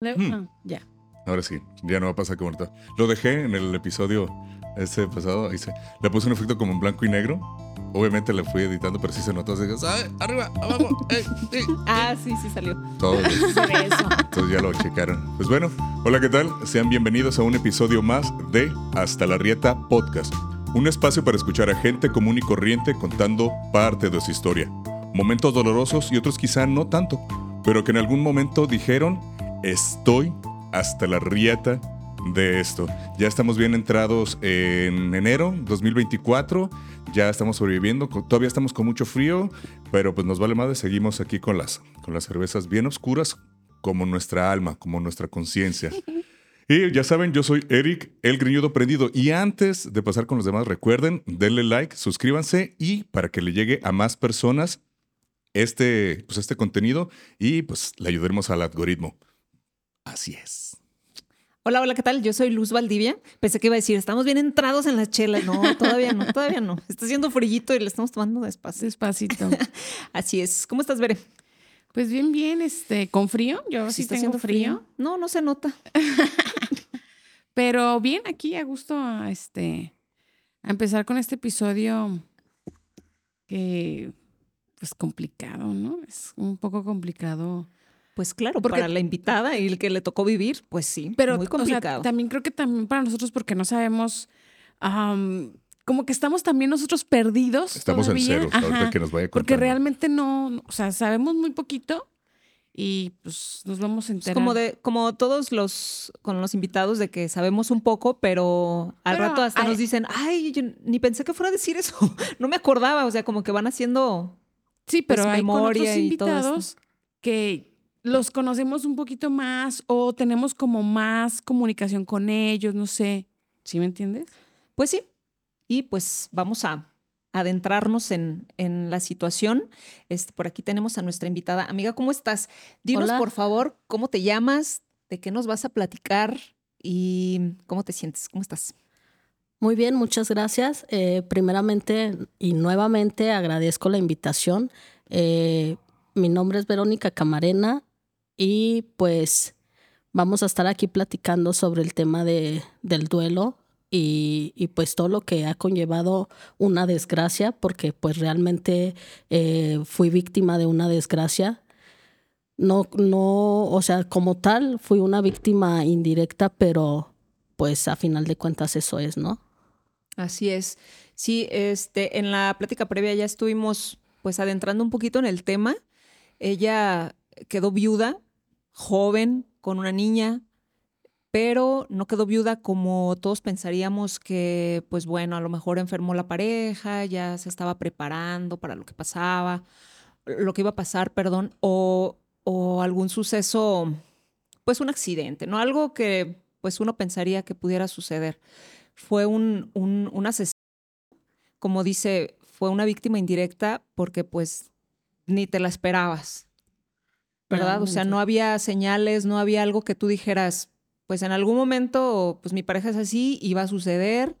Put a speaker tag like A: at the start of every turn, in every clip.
A: Le-
B: Hmm.
A: ah, ya.
B: Ahora sí, ya no va a pasar como ahorita. Lo dejé en el episodio este pasado. Ahí se, le puse un efecto como en blanco y negro. Obviamente le fui editando, pero sí se notó. Así que, "Ay, arriba, abajo, eh, eh".
C: Ah, sí, sí salió.
B: Todo. Entonces ya lo checaron. Pues bueno, hola, ¿qué tal? Sean bienvenidos a un episodio más de Hasta la Rieta Podcast. Un espacio para escuchar a gente común y corriente contando parte de su historia. Momentos dolorosos y otros quizá no tanto, pero que en algún momento dijeron, estoy hasta la rieta de esto. Ya estamos bien entrados en enero 2024, ya estamos sobreviviendo, todavía estamos con mucho frío, pero pues nos vale madre, seguimos aquí con las, con las cervezas bien oscuras como nuestra alma, como nuestra conciencia. Y ya saben, yo soy Eric, el griñudo prendido. Y antes de pasar con los demás, recuerden, denle like, suscríbanse y para que le llegue a más personas este, pues este contenido y pues le ayudaremos al algoritmo. Así es.
C: Hola, hola, ¿qué tal? Yo soy Luz Valdivia. Pensé que iba a decir, estamos bien entrados en las chelas. No, todavía no, todavía no. Está haciendo frillito y le estamos tomando despacio.
A: Despacito.
C: Así es. ¿Cómo estás, Bere?
A: Pues bien, bien, este, con frío. Yo sí,
C: está
A: tengo
C: haciendo
A: frío,
C: No, no se nota.
A: Pero bien, aquí a gusto a, este, a empezar con este episodio que, pues complicado, ¿no? Es un poco complicado.
C: Pues claro,
A: Porque-
C: para la invitada y el que le tocó vivir, pues sí,
A: Pero,
C: muy
A: o sea,
C: complicado.
A: también creo que también para nosotros porque no sabemos, am, como que estamos también nosotros perdidos.
B: Estamos en
A: todavía.
B: ceros, ahorita que nos vaya
A: Porque
B: contando.
A: realmente no, o sea, sabemos muy poquito y pues nos vamos a
C: Es
A: enterar.
C: como de, como todos los con los invitados de que sabemos un poco, pero al
A: Pero
C: rato hasta
A: hay-
C: nos dicen, ay, yo ni pensé que fuera a decir eso. No me acordaba. O sea, como que van haciendo
A: Sí, pero
C: pues,
A: hay con
C: memoria
A: otros
C: y todo
A: invitados que los conocemos un poquito más o tenemos como más comunicación con ellos, no sé. ¿Sí me entiendes?
C: Pues sí. Y pues vamos a adentrarnos en, en la situación. Este, por aquí tenemos a nuestra invitada. Amiga, ¿cómo estás? Dinos,
A: Hola.
C: por favor, cómo te llamas, de qué nos vas a platicar y cómo te sientes. ¿Cómo estás?
D: Muy bien, muchas gracias. Eh, primeramente y nuevamente agradezco la invitación. Eh, mi nombre es Verónica Camarena y pues vamos a estar aquí platicando sobre el tema de, del duelo y, y, pues todo lo que ha conllevado una desgracia, porque pues realmente eh, fui víctima de una desgracia. No, no, o sea, como tal, fui una víctima indirecta, pero pues a final de cuentas eso es, ¿no?
C: Así es. Sí, este, en la plática previa ya estuvimos pues adentrando un poquito en el tema. Ella quedó viuda, joven, con una niña, pero no quedó viuda como todos pensaríamos que, pues bueno, a lo mejor enfermó la pareja, ya se estaba preparando para lo que pasaba, lo que iba a pasar, perdón, o, o algún suceso, pues un accidente, ¿no? Algo que pues uno pensaría que pudiera suceder fue un, un, un asesino, como dice, fue una víctima indirecta porque pues ni te la esperabas, ¿verdad? O sea, no había señales, no había algo que tú dijeras, pues en algún momento, pues mi pareja es así y va a suceder.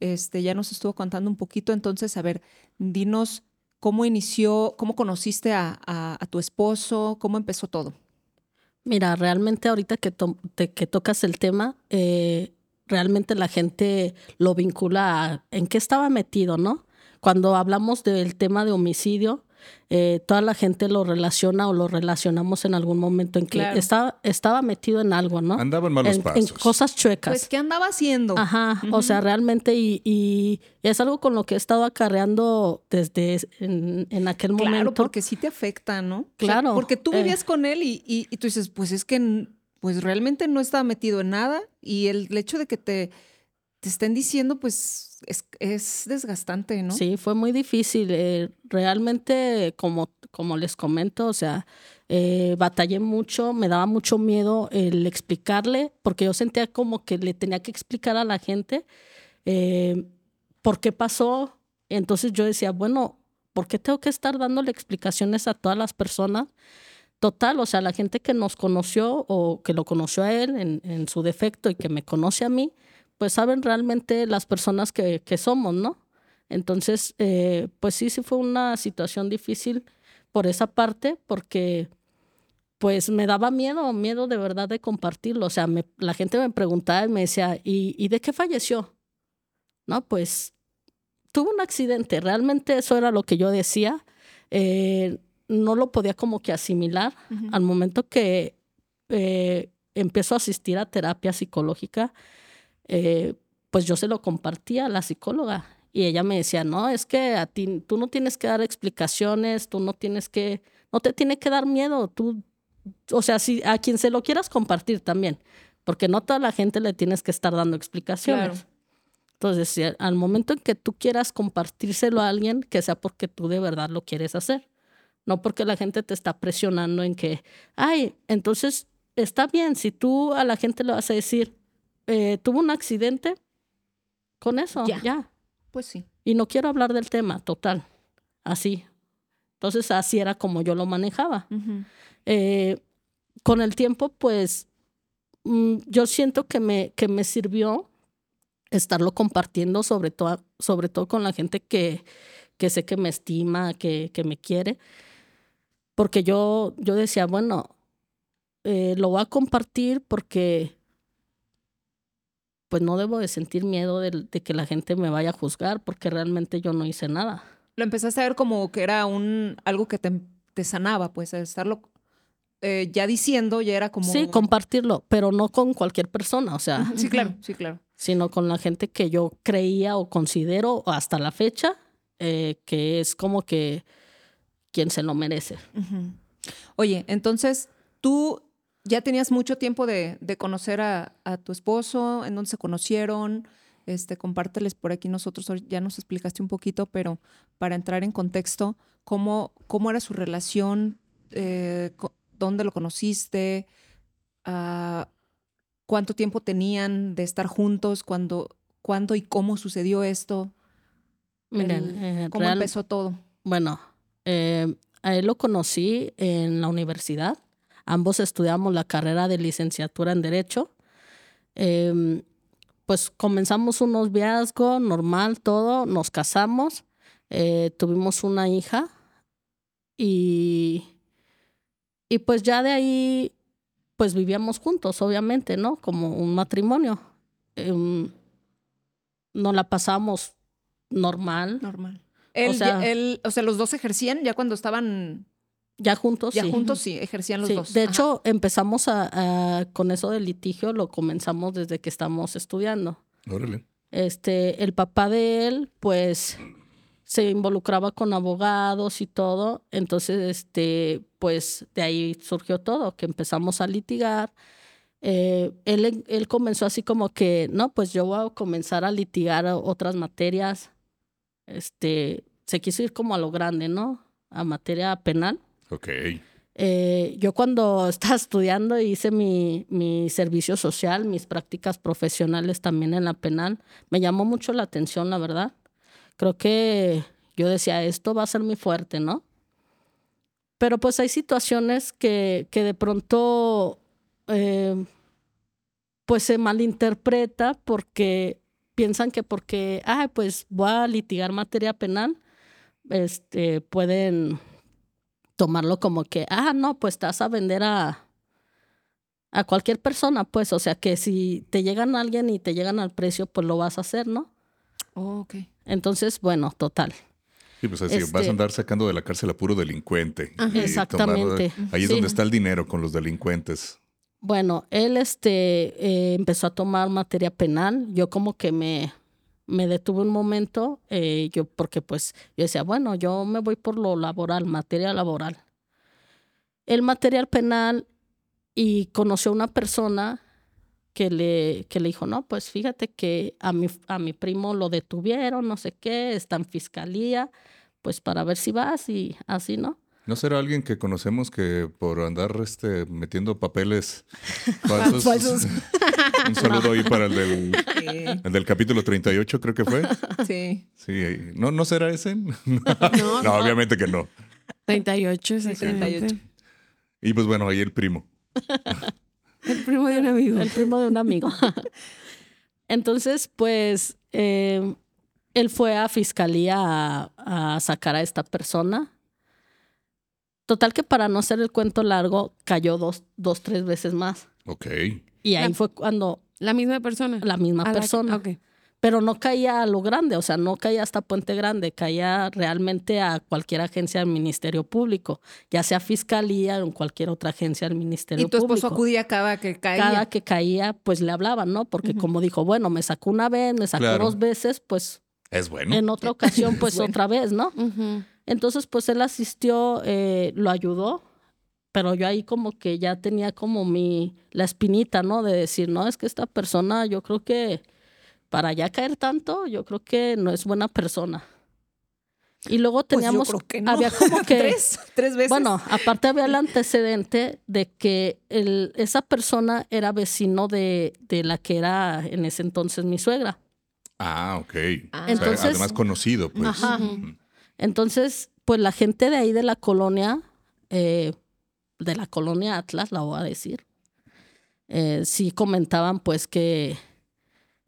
C: Este, ya nos estuvo contando un poquito, entonces, a ver, dinos cómo inició, cómo conociste a, a, a tu esposo, cómo empezó todo.
D: Mira, realmente ahorita que, to- te- que tocas el tema, eh, realmente la gente lo vincula a en qué estaba metido, ¿no? Cuando hablamos del tema de homicidio, eh, toda la gente lo relaciona o lo relacionamos en algún momento en que
C: Claro.
D: estaba, estaba metido en algo, ¿no?
B: Andaba en malos
D: en, en
B: pasos.
D: cosas chuecas.
C: Pues, ¿qué andaba haciendo?
D: Ajá, o sea, realmente y, y es algo con lo que he estado acarreando desde es- en, en aquel
C: Claro,
D: momento.
C: porque sí te afecta, ¿no? O sea,
D: Claro,
C: porque tú
D: eh.
C: vivías con él y, y- y tú dices, pues es que pues realmente no estaba metido en nada y el, el hecho de que te, te estén diciendo, pues es, es desgastante, ¿no?
D: Sí, fue muy difícil. eh, realmente, como, como les comento, o sea, eh, batallé mucho, me daba mucho miedo el explicarle, porque yo sentía como que le tenía que explicar a la gente eh, por qué pasó. Entonces yo decía, bueno, ¿por qué tengo que estar dándole explicaciones a todas las personas? Total, o sea, la gente que nos conoció o que lo conoció a él en, en su defecto y que me conoce a mí, pues saben realmente las personas que, que somos, ¿no? Entonces, eh, pues sí, sí fue una situación difícil por esa parte, porque pues me daba miedo, miedo de verdad de compartirlo. O sea, me, la gente me preguntaba y me decía, ¿y, ¿y de qué falleció? No, pues tuvo un accidente. Realmente eso era lo que yo decía. Eh, no lo podía como que asimilar. Al momento que eh, empiezo a asistir a terapia psicológica, eh, pues yo se lo compartía a la psicóloga y ella me decía, no, es que a ti, tú no tienes que dar explicaciones, tú no tienes que, no te tiene que dar miedo, tú, o sea, si a quien se lo quieras compartir también, porque no toda la gente le tienes que estar dando explicaciones. Entonces, si al momento en que tú quieras compartírselo a alguien, que sea porque tú de verdad lo quieres hacer, no porque la gente te está presionando en que, ay, entonces está bien, si tú a la gente le vas a decir, eh, tuvo un accidente, con eso, ya.
C: Pues sí.
D: Y no quiero hablar del tema, total, así. Entonces así era como yo lo manejaba. Eh, con el tiempo, pues, mm, yo siento que me, que me sirvió estarlo compartiendo, sobre todo, sobre todo con la gente que, que sé que me estima, que, que me quiere. Porque yo, yo decía, bueno, eh, lo voy a compartir porque pues no debo de sentir miedo de, que la gente me vaya a juzgar porque realmente yo no hice nada.
C: Lo empezaste a ver como que era un algo que te, te sanaba, pues estarlo eh, ya diciendo ya era como...
D: Sí, compartirlo, pero no con cualquier persona, o sea...
C: Sí, claro, sí, claro.
D: Sino con la gente que yo creía o considero hasta la fecha eh, que es como que quien se lo merece.
C: Oye, entonces tú ya tenías mucho tiempo de, conocer a, tu esposo, en dónde se conocieron. Este, compárteles por aquí nosotros, ya nos explicaste un poquito, pero para entrar en contexto, ¿cómo, cómo era su relación? Eh, ¿Dónde lo conociste? Ah, ¿Cuánto tiempo tenían de estar juntos? ¿Cuándo, cuándo y cómo sucedió esto?
D: Miren,
C: eh, ¿Cómo empezó todo?
D: Bueno, eh, a él lo conocí en la universidad. Ambos estudiamos la carrera de licenciatura en Derecho. Em, pues comenzamos un noviazgo normal, todo, nos casamos, eh, tuvimos una hija y, y pues ya de ahí pues vivíamos juntos, obviamente, ¿no? Como un matrimonio. Eh, nos la pasamos normal.
C: Normal. o, sea, o sea, los dos ejercían ya cuando estaban
D: ya juntos,
C: ya juntos sí, ejercían los dos.
D: De hecho, empezamos a, con eso del litigio, lo comenzamos desde que estamos estudiando.
B: Órale.
D: Este, el papá de él, pues, se involucraba con abogados y todo. Entonces, este, pues, de ahí surgió todo, que empezamos a litigar. Eh, él, él comenzó así como que, no, pues yo voy a comenzar a litigar otras materias. Este, se quiso ir como a lo grande, ¿no? A materia penal.
B: Ok.
D: Eh, yo cuando estaba estudiando hice mi, mi, servicio social, mis prácticas profesionales también en la penal. Me llamó mucho la atención, la verdad. Creo que yo decía, esto va a ser muy fuerte, ¿no? Pero pues hay situaciones que, que de pronto eh, pues se malinterpreta porque piensan que porque, ah, pues voy a litigar materia penal, este, pueden tomarlo como que, ah, no, pues estás a vender a, a cualquier persona, pues, o sea, que si te llegan a alguien y te llegan al precio, pues lo vas a hacer, ¿no?
C: Oh, ok.
D: Entonces, bueno, total.
B: Sí, pues así, vas a este andar sacando de la cárcel a puro delincuente.
D: Exactamente.
B: ahí es donde está el dinero con los delincuentes.
D: Bueno, él este, eh, empezó a tomar materia penal. Yo como que me, me detuve un momento, eh, yo porque pues yo decía, bueno, yo me voy por lo laboral, material laboral. El material penal y conoció a una persona que le, que le dijo, no, pues fíjate que a mi, a mi primo lo detuvieron, no sé qué, está en fiscalía, pues para ver si vas y así, ¿no?
B: ¿No será alguien que conocemos que por andar este, metiendo papeles falsos? Un saludo ahí para el del, el del capítulo 38, creo que fue.
C: Sí.
B: Sí. ¿No, ¿no será ese? No, no, obviamente que no.
A: 38, sí, 38.
B: Y pues bueno, ahí el primo.
A: el primo de un amigo.
D: El primo de un amigo. Entonces, pues, eh, él fue a fiscalía a, a sacar a esta persona Total que para no hacer el cuento largo, cayó dos, dos tres veces más.
B: Ok.
D: Y ahí
A: La-
D: fue cuando
A: La misma persona.
D: la misma
A: A la que-
D: persona.
A: ok.
D: Pero no caía a lo grande, o sea, no caía hasta Puente Grande, caía realmente a cualquier agencia del Ministerio Público, ya sea fiscalía o en cualquier otra agencia del Ministerio
C: Y tu esposo
D: Público.
C: acudía cada que caía.
D: Cada que caía, pues le hablaban, ¿no? Porque como dijo, bueno, me sacó una vez, me sacó
B: Claro.
D: dos veces, pues
B: Es bueno.
D: en otra ocasión, pues
C: Bueno.
D: otra vez, ¿no? Entonces, pues él asistió, eh, lo ayudó, pero yo ahí como que ya tenía como mi, la espinita, ¿no? De decir, no, es que esta persona, yo creo que para ya caer tanto, yo creo que no es buena persona. Y luego
C: Pues yo
D: teníamos,
C: creo que no.
D: había como que,
C: ¿Tres? ¿Tres veces?
D: bueno, aparte había el antecedente de que el, esa persona era vecino de, de la que era en ese entonces mi suegra.
B: Ah, ok.
C: Ah.
B: O sea,
D: Entonces-
B: además conocido, pues.
D: Ajá. Entonces, pues la gente de ahí de la colonia, eh, de la colonia Atlas, la voy a decir, eh, sí comentaban pues que,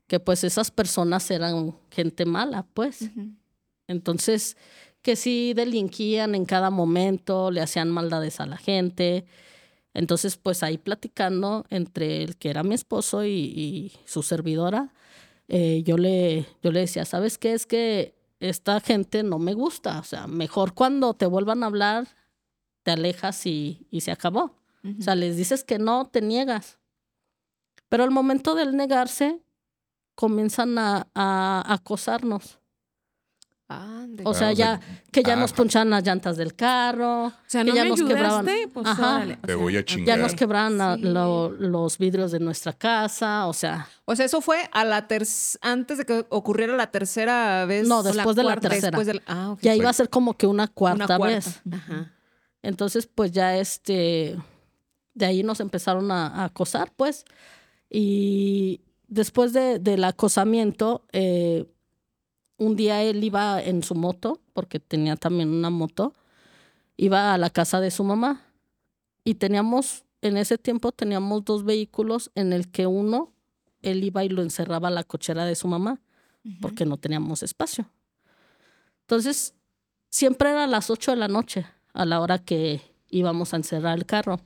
D: que pues esas personas eran gente mala, pues. Entonces, que sí delinquían en cada momento, le hacían maldades a la gente. Entonces, pues ahí platicando entre el que era mi esposo y, y su servidora, eh, yo, le, yo le decía, ¿sabes qué? Es que esta gente no me gusta. O sea, mejor cuando te vuelvan a hablar, te alejas y, y se acabó. O sea, les dices que no, te niegas. Pero al momento del negarse, comienzan a, a acosarnos.
C: Ande.
D: O sea,
B: Ah,
D: ya que ya
B: ah.
D: nos ponchaban las llantas del carro,
A: O sea,
D: que
A: no
D: ya
A: me
D: nos quebraban.
A: pues
D: Ajá.
A: órale. O
B: Te
A: sea,
B: voy a chingar.
D: ya nos quebraban la-
C: Sí.
D: lo- los vidrios de nuestra casa, o sea,
C: O sea, eso fue a la ter antes de que ocurriera la tercera vez.
D: No, después de la
C: cuarta,
D: tercera.
C: Después de la- ah, ok.
D: ya
B: Sí.
D: iba a ser como que una
C: Una
D: cuarta,
C: cuarta.
D: vez.
C: Ajá.
D: Entonces, pues ya este, de ahí nos empezaron a, a acosar, pues. Y después de, del acosamiento, eh, un día él iba en su moto, porque tenía también una moto, iba a la casa de su mamá. Y teníamos, en ese tiempo teníamos dos vehículos en el que uno, él iba y lo encerraba a la cochera de su mamá, porque no teníamos espacio. Entonces, siempre era a las 8 de la noche, a la hora que íbamos a encerrar el carro.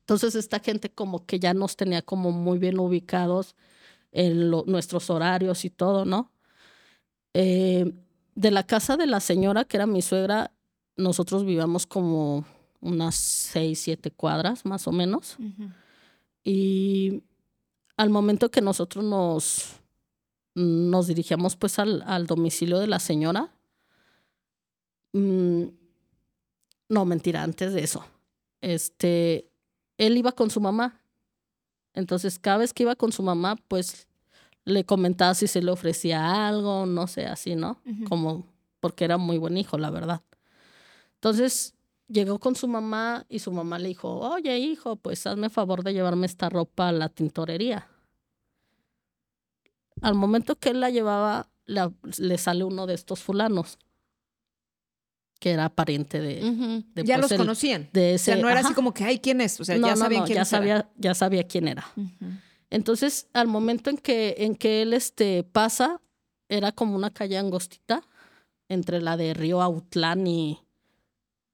D: Entonces, esta gente como que ya nos tenía como muy bien ubicados en lo- nuestros horarios y todo, ¿no? Eh, de la casa de la señora, que era mi suegra, nosotros vivíamos como unas seis, siete cuadras, más o menos. Y al momento que nosotros nos, nos dirigíamos pues al, al domicilio de la señora, mm, no, mentira, antes de eso, este, él iba con su mamá. Entonces, cada vez que iba con su mamá, pues le comentaba si se le ofrecía algo, no sé, así, ¿no? Como, porque era muy buen hijo, la verdad. Entonces, llegó con su mamá y su mamá le dijo, oye, hijo, pues hazme favor de llevarme esta ropa a la tintorería. Al momento que él la llevaba, la- le sale uno de estos fulanos, que era pariente de,
C: Ya
D: pues,
C: los
D: el-
C: conocían.
D: de
C: O sea,
D: ese-
C: no era así como que, ay, ¿quién es? O sea,
D: no,
C: ya
D: no,
C: sabían
D: no,
C: quién
D: ya
C: era.
D: sabía, ya sabía quién era. Entonces, al momento en que, en que él este, pasa, era como una calle angostita entre la de Río Autlán y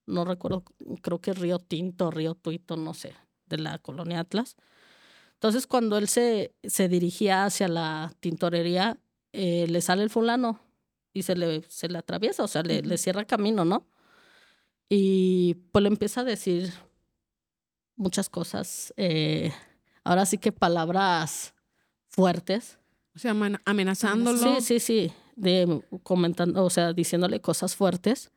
D: no recuerdo, creo que Río Tinto, Río Tuito, no sé, de la colonia Atlas. Entonces, cuando él se, se dirigía hacia la tintorería, eh, le sale el fulano y se le, se le atraviesa, o sea, le, le cierra camino, ¿no? Y pues le empieza a decir muchas cosas. eh, ahora sí que palabras fuertes.
A: O sea, amen- amenazándolo.
D: Sí, sí, sí. De comentando, o sea, diciéndole cosas fuertes.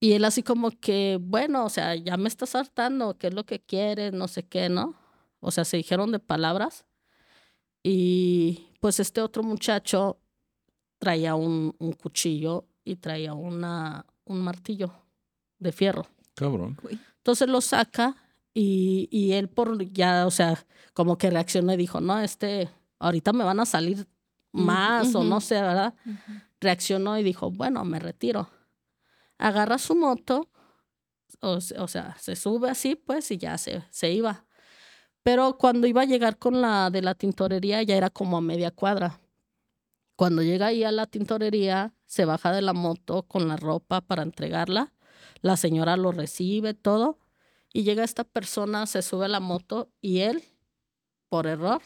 D: Y él así como que, bueno, o sea, ya me estás hartando, ¿qué es lo que quieres? No sé qué, ¿no? O sea, se dijeron de palabras. Y pues este otro muchacho traía un, un cuchillo y traía una, un martillo de fierro.
B: Cabrón.
D: Entonces lo saca y, y él por ya, o sea, como que reaccionó y dijo, no, este, ahorita me van a salir más o no sé, ¿verdad? Reaccionó y dijo, bueno, me retiro. Agarra su moto, o, se- o sea, se sube así, pues, y ya se, se iba. Pero cuando iba a llegar con la de la tintorería, ya era como a media cuadra. Cuando llega ahí a la tintorería, se baja de la moto con la ropa para entregarla La señora lo recibe, todo. Y llega esta persona, se sube a la moto y él, por error,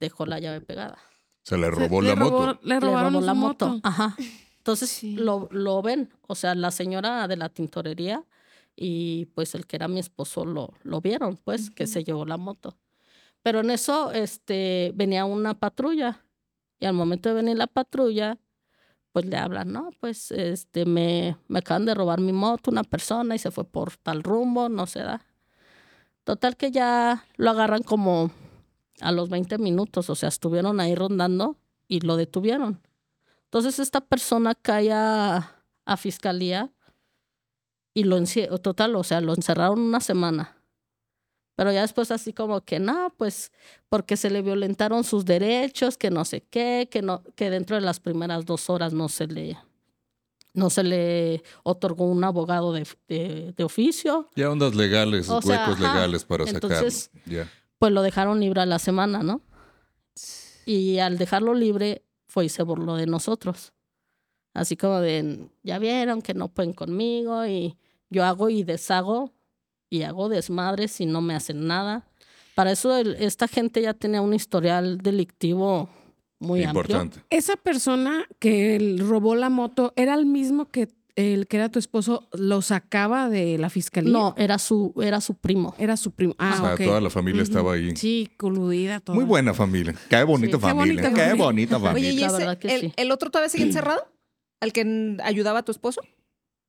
D: dejó la llave pegada.
B: Se le
A: Se-
B: robó la moto.
A: Le
D: Le
A: robaron
D: robó la
A: moto.
D: moto. Ajá. Entonces
C: Sí.
D: lo, lo ven, o sea, la señora de la tintorería y pues el que era mi esposo lo, lo vieron, pues, que se llevó la moto. Pero en eso este, venía una patrulla y al momento de venir la patrulla, pues le hablan, no, pues este, me, me acaban de robar mi moto una persona y se fue por tal rumbo, no se da. Total que ya lo agarran como a los 20 minutos, o sea, estuvieron ahí rondando y lo detuvieron. Entonces esta persona cae a, a fiscalía y lo total, o sea, lo encerraron una semana. Pero ya después así como que no, pues porque se le violentaron sus derechos, que no sé qué, que no, que dentro de las primeras dos horas no se le, no se le otorgó un abogado de, de, de oficio,
B: Ya ondas legales,
D: O sea,
B: huecos
D: ajá.
B: legales para
D: Entonces-
B: sacarlo. Ya.
D: pues lo dejaron libre a la semana, ¿no? Y al dejarlo libre, fue y se burló de nosotros. Así como de, ya vieron que no pueden conmigo y yo hago y deshago y hago desmadres y no me hacen nada. Para eso el- esta gente ya tenía un historial delictivo muy amplio.
B: Importante.
A: Esa persona que robó la moto era el mismo que el que era tu esposo lo sacaba de la fiscalía.
D: No, era su, era su primo.
A: Era su primo. Ah,
B: o sea,
A: ok.
B: toda la familia estaba ahí.
A: Sí, coludida toda.
B: Muy buena familia. Qué bonita
A: Sí, qué
B: familia.
A: bonita
B: Qué
A: familia.
B: bonita
C: Oye,
B: familia.
C: ¿y
D: La
C: ese, el,
D: sí.
C: el otro todavía sigue encerrado? ¿Al que ayudaba a tu esposo?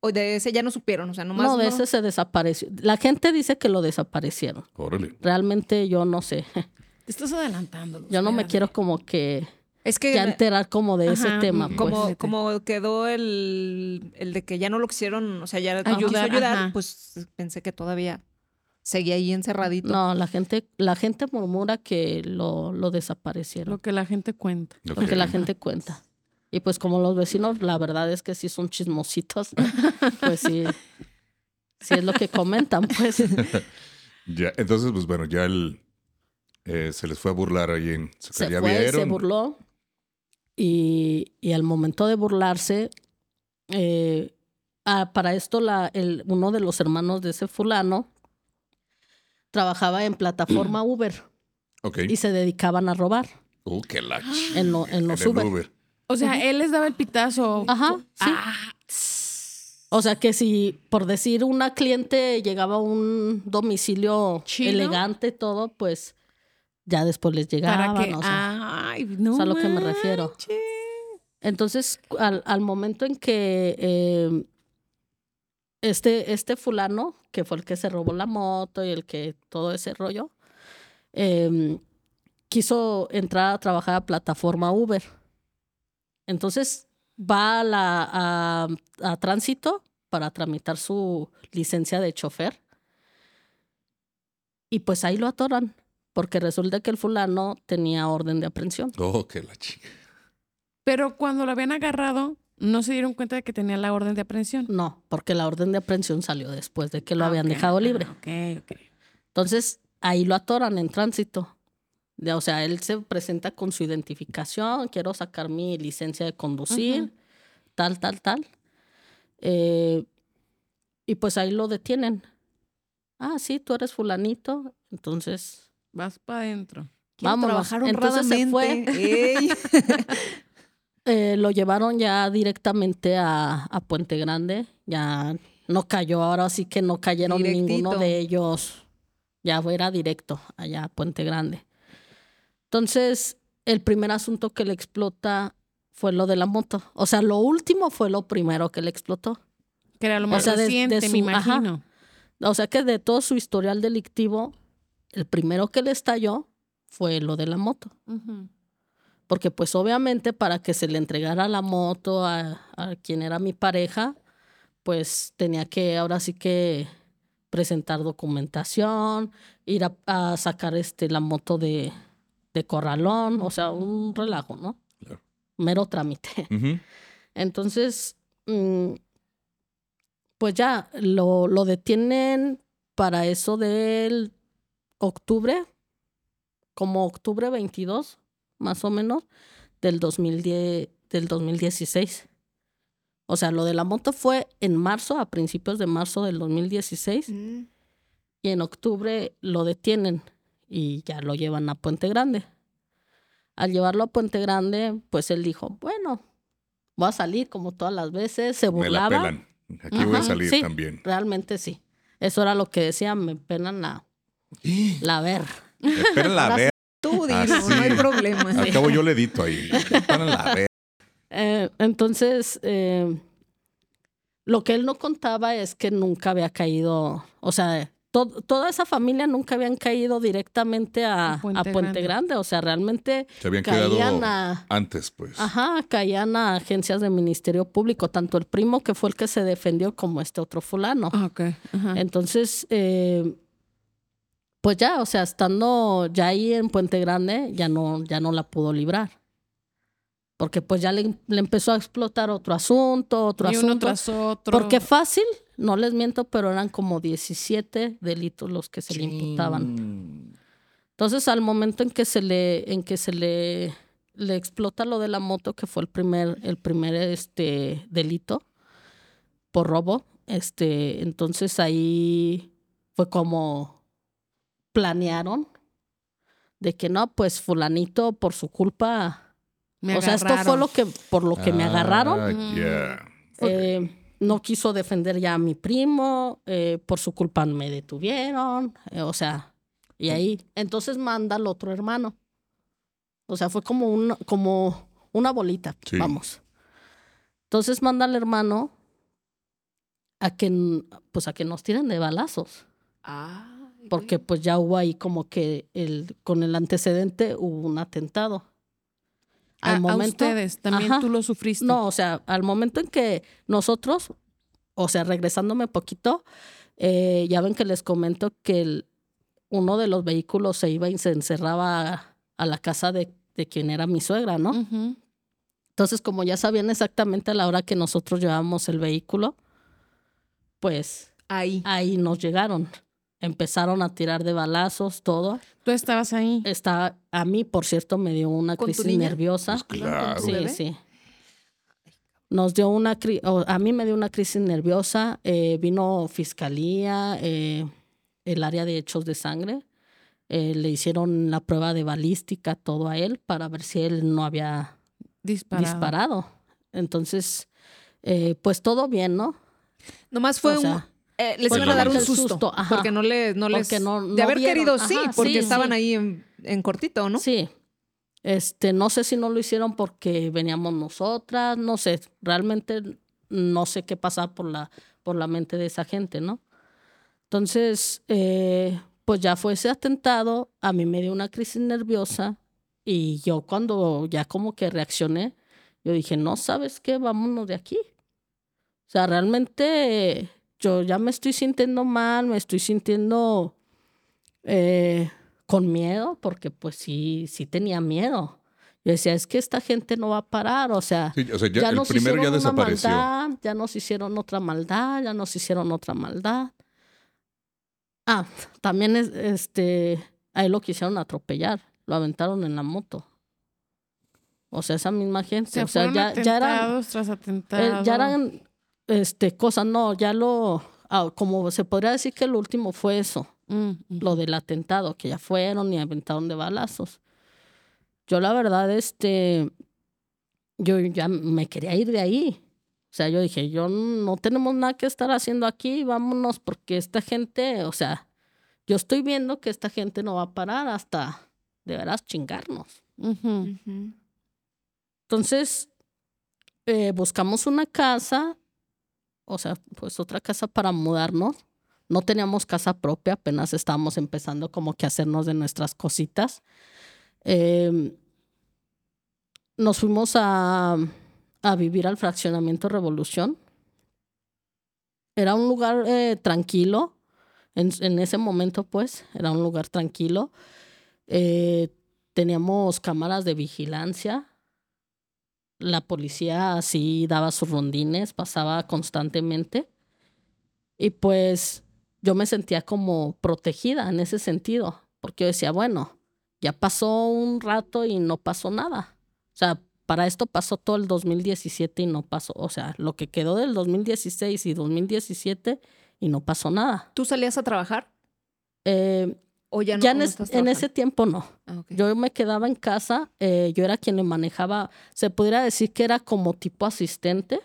C: ¿O de ese ya no supieron? O sea, nomás
D: No, de
C: no-
D: ese se desapareció. La gente dice que lo desaparecieron.
B: Órale.
D: Realmente yo no sé.
A: Te estás adelantando.
D: Yo no me quiero como que
C: Es que
D: ya enterar como de ese tema. pues.
C: como,
A: Vete.
C: como quedó el, el de que ya no lo quisieron, o sea, ya no quiso
A: Ayudar,
C: ayudar,
A: ajá.
C: pues pensé que todavía seguía ahí encerradito.
D: No, la gente, la gente murmura que lo, lo desaparecieron.
A: Lo que la gente cuenta.
B: Ok.
D: Porque la gente cuenta. Y pues como los vecinos, la verdad es que sí son chismositos, pues sí, sí es lo que comentan, pues.
B: Ya, entonces, pues bueno, ya el, eh, se les fue a burlar ahí en
D: Se
B: ya
D: fue, se burló. Y, y al momento de burlarse, eh, ah, para esto la, el, uno de los hermanos de ese fulano trabajaba en plataforma Uber
B: Ok.
D: y se dedicaban a robar
B: Uh, qué la
D: en, lo- en
B: en
D: los. Uber.
A: O sea, él les daba el pitazo.
D: Ajá, sí.
A: Ah,
D: O sea que si, por decir, una cliente llegaba a un domicilio
A: Chido.
D: elegante, todo, pues ya después les
A: para
D: llegaban.
A: que.
D: o sea.
A: Ay, no.
D: es a lo que me refiero. Entonces, al, al momento en que eh, este, este fulano, que fue el que se robó la moto y el que todo ese rollo, eh, quiso entrar a trabajar a plataforma Uber. Entonces va a, la, a, a tránsito para tramitar su licencia de chofer. Y pues ahí lo atoran, porque resulta que el fulano tenía orden de aprehensión.
B: Oh, qué la chica.
A: Pero cuando lo habían agarrado, no se dieron cuenta de que tenía la orden de aprehensión.
D: No, porque la orden de aprehensión salió después de que lo
A: Ah,
D: habían dejado libre.
A: Ah, ok, ok.
D: Entonces, ahí lo atoran en tránsito. O sea, él se presenta con su identificación, quiero sacar mi licencia de conducir, tal, tal, tal. Eh, y pues ahí lo detienen. Ah, sí, tú eres fulanito. Entonces,
A: Vas para adentro.
D: Vámonos.
C: trabajar
D: Entonces se
C: honradamente. Ey.
D: eh, lo llevaron ya directamente a, a Puente Grande. Ya no cayó, ahora sí que no cayeron ninguno de ellos. Ya era directo allá a Puente Grande. Entonces, el primer asunto que le explota fue lo de la moto. O sea, lo último fue lo primero que le explotó.
A: Que era lo
D: O
A: más
D: sea, de- de
A: reciente,
D: su-
A: me
D: ajá.
A: imagino.
D: O sea que de todo su historial delictivo, el primero que le estalló fue lo de la moto. Porque pues obviamente para que se le entregara la moto a, a quien era mi pareja, pues tenía que ahora sí que presentar documentación, ir a, a sacar este, la moto de, de corralón, o sea, un relajo, ¿no?
B: Claro.
D: Mero trámite. Entonces, mm, pues ya lo, lo detienen para eso del octubre, como octubre 22, más o menos, del, 2010, del 2016. O sea, lo de la moto fue en marzo, a principios de marzo del 2016,
C: Mm.
D: y en octubre lo detienen y ya lo llevan a Puente Grande. Al llevarlo a Puente Grande, pues él dijo, bueno, voy a salir como todas las veces, se
B: Me la
D: burlaba.
B: pelan. Aquí voy a salir
D: sí.
B: también.
D: Realmente sí. Eso era lo que decía, me pelan la, la ver.
B: Esperen la ver.
C: Tú
B: Ah,
C: dilo, no hay problema.
B: Al cabo yo le edito ahí. Esperen la ver.
D: Eh, entonces, eh, lo que él no contaba es que nunca había caído, o sea, to- toda esa familia nunca habían caído directamente a,
A: A Puente
D: a Puente
A: Grande.
D: Grande. O sea, realmente
B: Se habían
D: caían
B: quedado
D: a,
B: antes, pues.
D: ajá, caían a agencias de Ministerio Público, tanto el primo que fue el que se defendió como este otro fulano.
A: Ah. Ajá.
D: Entonces, eh, pues ya, o sea, estando ya ahí en Puente Grande, ya no, ya no la pudo librar. Porque pues ya le, le empezó a explotar otro asunto, otro
A: y uno
D: asunto.
A: tras otro.
D: Porque fácil, no les miento, pero eran como 17 delitos los que se le imputaban. Entonces, al momento en que se le, en que se le, le explota lo de la moto, que fue el primer, el primer este, delito por robo, este, entonces ahí fue como planearon de que no, pues fulanito por su culpa,
A: Me
D: o sea, esto fue
A: agarraron.
D: lo que por lo que me agarraron.
B: Ah, ya.
D: Eh, no quiso defender ya a mi primo, eh, por su culpa me detuvieron, eh, o sea, y ahí, entonces manda al otro hermano. O sea, fue como, un, como una bolita,
B: Sí.
D: vamos. Entonces manda al hermano a que, pues a que nos tiren de balazos,
C: Ay,
D: porque pues ya hubo ahí como que el, con el antecedente hubo un atentado. Al
A: a
D: momento,
A: ustedes, también
D: Ajá.
A: tú lo sufriste.
D: no, o sea, al momento en que nosotros, o sea, regresándome poquito, eh, ya ven que les comento que el- uno de los vehículos se iba y se encerraba a, a la casa de, de quien era mi suegra, ¿no? Entonces, como ya sabían exactamente a la hora que nosotros llevábamos el vehículo, pues
C: Ahí.
D: ahí nos llegaron. Empezaron a tirar de balazos, todo.
A: Tú estabas ahí.
C: ¿Con tu
D: crisis
C: niña?
D: nerviosa.
B: Pues claro.
C: ¿Tu
D: Sí,
C: bebé?
D: sí. Nos dio una a mí me dio una crisis nerviosa. eh, vino fiscalía, eh, el área de hechos de sangre. eh, le hicieron la prueba de balística, todo a él, para ver si él no había
A: Disparado.
D: disparado. Entonces, eh, pues todo bien, ¿no?
C: Nomás fue
D: O sea,
C: eh, les
B: fue
C: iban a dar un susto.
D: susto, ajá.
C: porque no, le, no les.
D: Porque no-
C: de
D: no
C: haber
D: vieron,
C: querido, sí,
D: ajá,
C: porque
D: sí,
C: estaban
D: sí.
C: ahí en, en cortito, ¿no?
D: Sí. Este, no sé si no lo hicieron porque veníamos nosotras, no sé, realmente no sé qué pasaba por la, por la mente de esa gente, ¿no? Entonces, eh, pues ya fue ese atentado, a mí me dio una crisis nerviosa y yo cuando ya como que reaccioné, yo dije, no, ¿sabes qué? Vámonos de aquí. O sea, realmente yo ya me estoy sintiendo mal, me estoy sintiendo eh, con miedo, porque pues sí, sí tenía miedo. Yo decía, es que esta gente no va a parar, o sea,
B: Sí, o sea, ya,
D: ya
B: el
D: nos
B: primero ya
D: hicieron una
B: desapareció.
D: maldad, ya nos hicieron otra maldad, ya nos hicieron otra maldad. Ah, también es, este, a él lo quisieron atropellar, lo aventaron en la moto. O sea, esa misma gente,
A: Se
D: o sea, ya, ya eran,
A: atentados tras
D: eh,
A: atentados.
D: ya eran este, cosas, no, ya lo, ah, como se podría decir que el último fue eso
A: Mm, mm.
D: lo del atentado, que ya fueron y aventaron de balazos. Yo la verdad, este, yo ya me quería ir de ahí. O sea, yo dije, yo no tenemos nada que estar haciendo aquí, vámonos, porque esta gente, o sea, yo estoy viendo que esta gente no va a parar hasta de veras chingarnos. Entonces, eh, buscamos una casa, o sea, pues otra casa para mudarnos. No teníamos casa propia, apenas estábamos empezando como que a hacernos de nuestras cositas. Eh, nos fuimos a, a vivir al fraccionamiento Revolución. Era un lugar eh, tranquilo, en, en ese momento pues, era un lugar tranquilo. Eh, teníamos cámaras de vigilancia. La policía así daba sus rondines, pasaba constantemente. Y pues yo me sentía como protegida en ese sentido, porque yo decía, bueno, ya pasó un rato y no pasó nada. O sea, para esto pasó todo el 2017 y no pasó, o sea, lo que quedó del 2016 y 2017 y no pasó nada.
C: ¿Tú salías a trabajar?
D: Eh,
C: ¿O ya no?
D: ya en, es- ese tiempo no.
C: Ah.
D: Yo me quedaba en casa, eh, yo era quien le manejaba, se pudiera decir que era como tipo asistente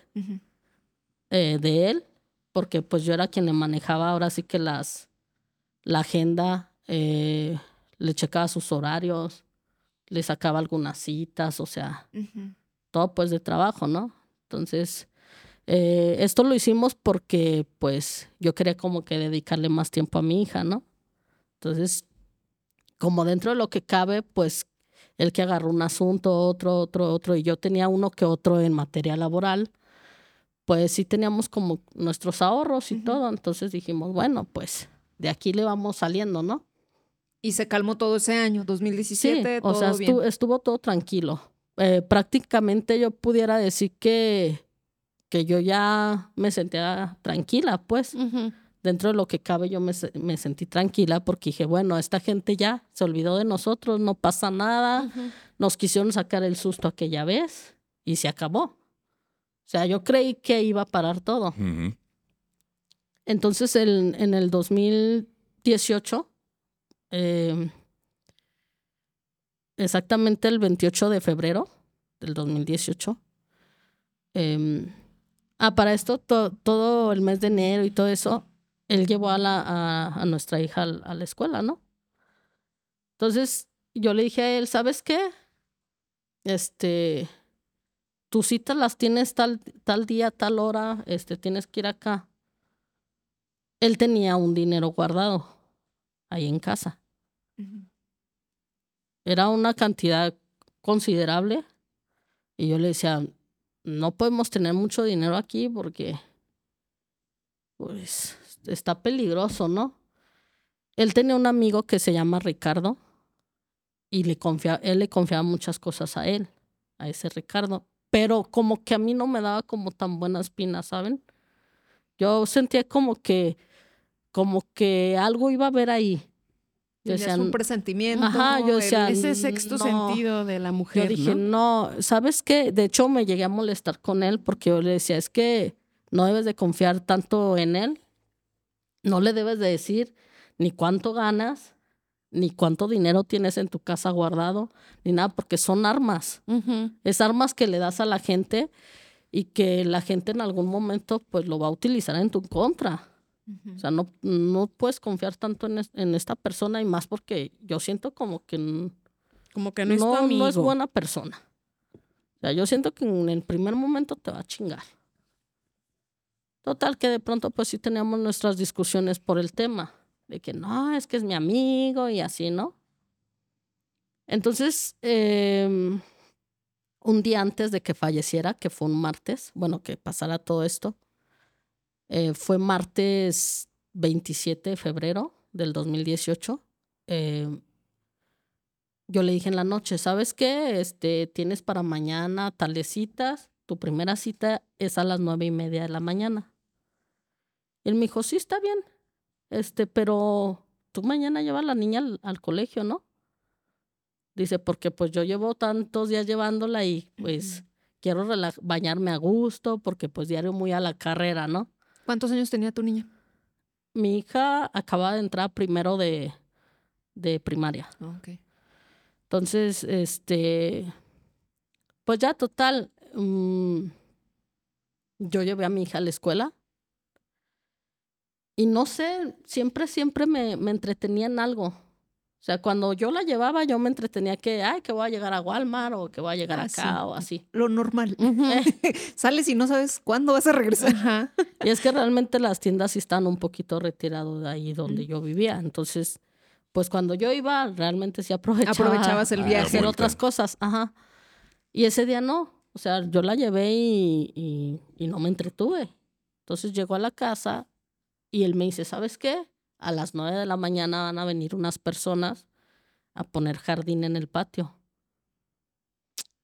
D: eh, de él, porque pues yo era quien le manejaba ahora sí que las, la agenda, eh, le checaba sus horarios, le sacaba algunas citas, o sea, todo pues de trabajo, ¿no? Entonces, esto lo hicimos porque pues yo quería como que dedicarle más tiempo a mi hija, ¿no? Entonces, como dentro de lo que cabe, pues él que agarró un asunto, otro, otro, otro, y yo tenía uno que otro en materia laboral, pues sí teníamos como nuestros ahorros y todo, entonces dijimos, bueno, pues de aquí le vamos saliendo, ¿no?
C: Y se calmó todo ese año, 2017,
D: Sí,
C: todo
D: o sea,
C: bien.
D: estuvo todo tranquilo. Eh, prácticamente yo pudiera decir que, que yo ya me sentía tranquila, pues.
A: Ujú.
D: Dentro de lo que cabe yo me, se- me sentí tranquila porque dije, bueno, esta gente ya se olvidó de nosotros, no pasa nada, nos quisieron sacar el susto aquella vez y se acabó. O sea, yo creí que iba a parar todo. Entonces, el- en el 2018, eh, exactamente el 28 de febrero del 2018, eh, ah, para esto, to- todo el mes de enero y todo eso, él llevó a, la, a, a nuestra hija a la escuela, ¿no? Entonces, yo le dije a él, ¿sabes qué? Este, tus citas las tienes tal, tal día, tal hora, este, tienes que ir acá él tenía un dinero guardado ahí en casa. Era una cantidad considerable. Y yo le decía, no podemos tener mucho dinero aquí porque, pues, está peligroso, ¿no? Él tenía un amigo que se llama Ricardo y le confía, él le confiaba muchas cosas a él, a ese Ricardo. Pero como que a mí no me daba como tan buena espina, ¿saben? Yo sentía como que, como que algo iba a haber ahí. Yo decía,
C: un presentimiento.
D: Ajá, yo
C: el-
D: decía,
A: Ese sexto
D: No.
A: sentido de la
D: Yo
A: mujer,
D: dije,
A: ¿no?
D: no, ¿sabes qué? De hecho, me llegué a molestar con él porque yo le decía, es que no debes de confiar tanto en él. No le debes de decir ni cuánto ganas, ni cuánto dinero tienes en tu casa guardado, ni nada, porque son armas. Es armas que le das a la gente y que la gente en algún momento pues lo va a utilizar en tu contra. O sea, no, no puedes confiar tanto en, es- en esta persona y más porque yo siento como que
A: Como que no es tu amigo.
D: no es buena persona. O sea, yo siento que en el primer momento te va a chingar. Total, que de pronto pues sí teníamos nuestras discusiones por el tema. De que no, es que es mi amigo y así, ¿no? Entonces, em, un día antes de que falleciera, que fue un martes, bueno, que pasara todo esto, eh, fue martes 27 de febrero del 2018. em, yo le dije en la noche, ¿sabes qué? Este, tienes para mañana tales citas. Tu primera cita es a las nueve y media de la mañana. Él me dijo, sí, está bien. Este, pero tú mañana llevas a la niña al, al colegio, ¿no? Dice, porque pues yo llevo tantos días llevándola y pues quiero bañarme a gusto, porque pues diario muy a la carrera, ¿no?
C: ¿Cuántos años tenía tu niña?
D: Mi hija acaba de entrar primero de, de primaria.
C: Ok.
D: Entonces, este, pues ya total, mm, yo llevé a mi hija a la escuela y no sé, siempre, siempre me, me entretenía en algo. O sea, cuando yo la llevaba, yo me entretenía que, ay, que voy a llegar a Walmart o que voy a llegar
C: Ah,
D: acá
C: sí.
D: o así.
C: Lo normal. Sales y no sabes cuándo vas a regresar.
A: Ajá.
D: Y es que realmente las tiendas sí están un poquito retiradas de ahí donde
C: Mm.
D: yo vivía. Entonces, pues cuando yo iba, realmente sí aprovechaba.
C: Aprovechabas el
B: Ah,
C: viaje.
D: hacer otras cosas, ajá. Y ese día no, o sea, yo la llevé y, y, no me entretuve. Entonces llegó a la casa y él me dice, ¿sabes qué? A las nueve de la mañana van a venir unas personas a poner jardín en el patio.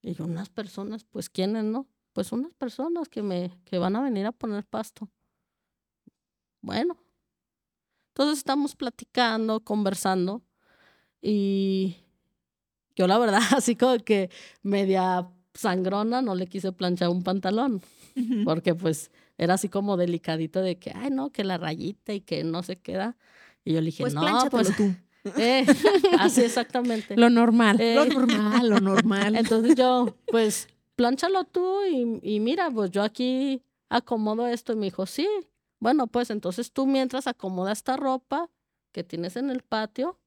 D: Y yo, unas personas, pues ¿quiénes, no? Pues unas personas que me, que van a venir a poner pasto. Bueno. Entonces estamos platicando, conversando y yo la verdad así como que media sangrona no le quise planchar un pantalón, porque pues era así como delicadito de que, ay, no, que la rayita y que no se queda. Y yo le dije,
C: Pues
D: no, pues
C: tú.
D: eh, así exactamente.
A: Lo normal.
D: Eh,
C: Lo normal, lo normal.
D: entonces yo, pues, plánchalo tú y, y mira, pues yo aquí acomodo esto. Y me dijo, sí. Bueno, pues entonces tú mientras acomoda esta ropa que tienes en el patio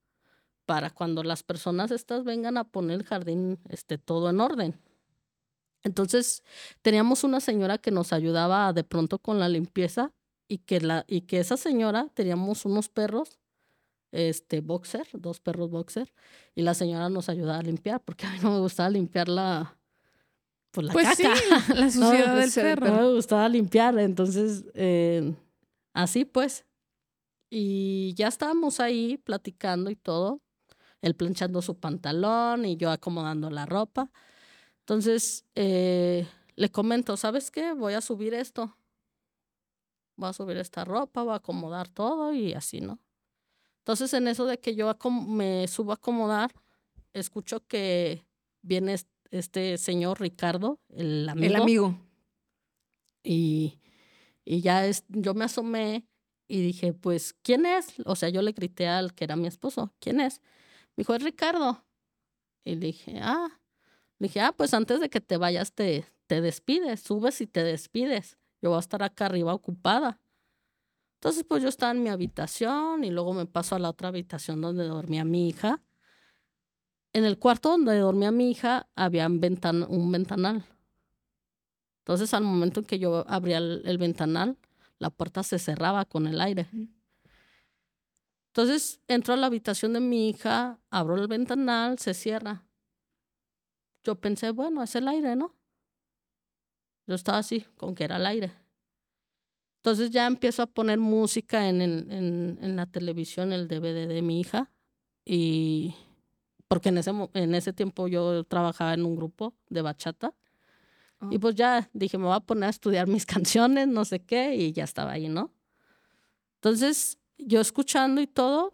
D: para cuando las personas estas vengan a poner el jardín este, todo en orden. Entonces teníamos una señora que nos ayudaba de pronto con la limpieza y que, la, y que esa señora teníamos unos perros este boxer, dos perros boxer, y la señora nos ayudaba a limpiar, porque a mí no me gustaba limpiar la, pues, la
A: Pues sí,
D: caca.
A: la, la suciedad
C: No,
A: del
C: sí,
A: perro.
D: No me gustaba limpiar, entonces eh, así pues. Y ya estábamos ahí platicando y todo, él planchando su pantalón y yo acomodando la ropa. Entonces eh, le comento, ¿sabes qué? Voy a subir esto. Voy a subir esta ropa, voy a acomodar todo y así, ¿no? Entonces en eso de que yo me subo a acomodar, escucho que viene es- este señor Ricardo, el amigo.
C: El amigo.
D: Y, y ya es, yo me asomé y dije, pues, ¿quién es? O sea, yo le grité al que era mi esposo, ¿quién es? Me dijo, es Ricardo. Y le dije, ah, le dije, ah, pues antes de que te vayas te, te despides, subes y te despides. Yo voy a estar acá arriba ocupada. Entonces, pues yo estaba en mi habitación y luego me paso a la otra habitación donde dormía mi hija. En el cuarto donde dormía mi hija había un, ventan- un ventanal. Entonces, al momento en que yo abría el, el ventanal, la puerta se cerraba con el aire. Entonces, entro a la habitación de mi hija, abro el ventanal, se cierra. Yo pensé, bueno, es el aire, ¿no? Yo estaba así, con que era el aire. Entonces ya empiezo a poner música en, el- en, en la televisión, el DVD de mi hija. Y porque en ese, en ese tiempo yo trabajaba en un grupo de bachata. Y
C: Oh.
D: pues ya dije, me voy a poner a estudiar mis canciones, no sé qué, y ya estaba ahí, ¿no? Entonces, yo escuchando y todo,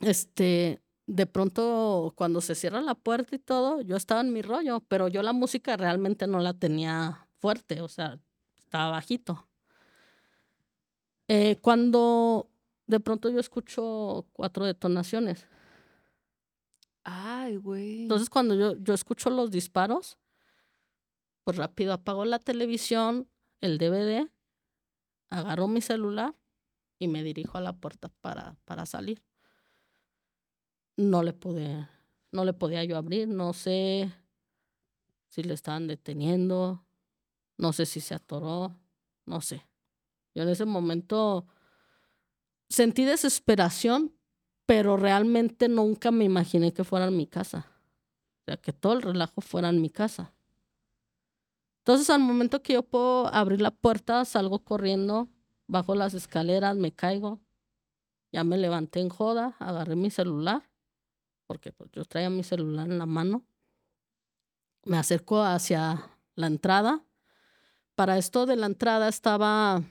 D: este, de pronto cuando se cierra la puerta y todo, yo estaba en mi rollo, pero yo la música realmente no la tenía fuerte, o sea, estaba bajito. Eh, cuando de pronto yo escucho cuatro detonaciones,
C: Ay, güey.
D: entonces cuando yo, yo escucho los disparos, pues rápido apago la televisión, el DVD, agarro mi celular y me dirijo a la puerta para, para salir. No le pude, no le podía yo abrir, no sé si le estaban deteniendo, no sé si se atoró, no sé. Yo en ese momento sentí desesperación, pero realmente nunca me imaginé que fuera en mi casa. O sea, que todo el relajo fuera en mi casa. Entonces, al momento que yo puedo abrir la puerta, salgo corriendo, bajo las escaleras, me caigo. Ya me levanté en joda, agarré mi celular, porque pues, yo traía mi celular en la mano. Me acerco hacia la entrada. Para esto de la entrada estaba,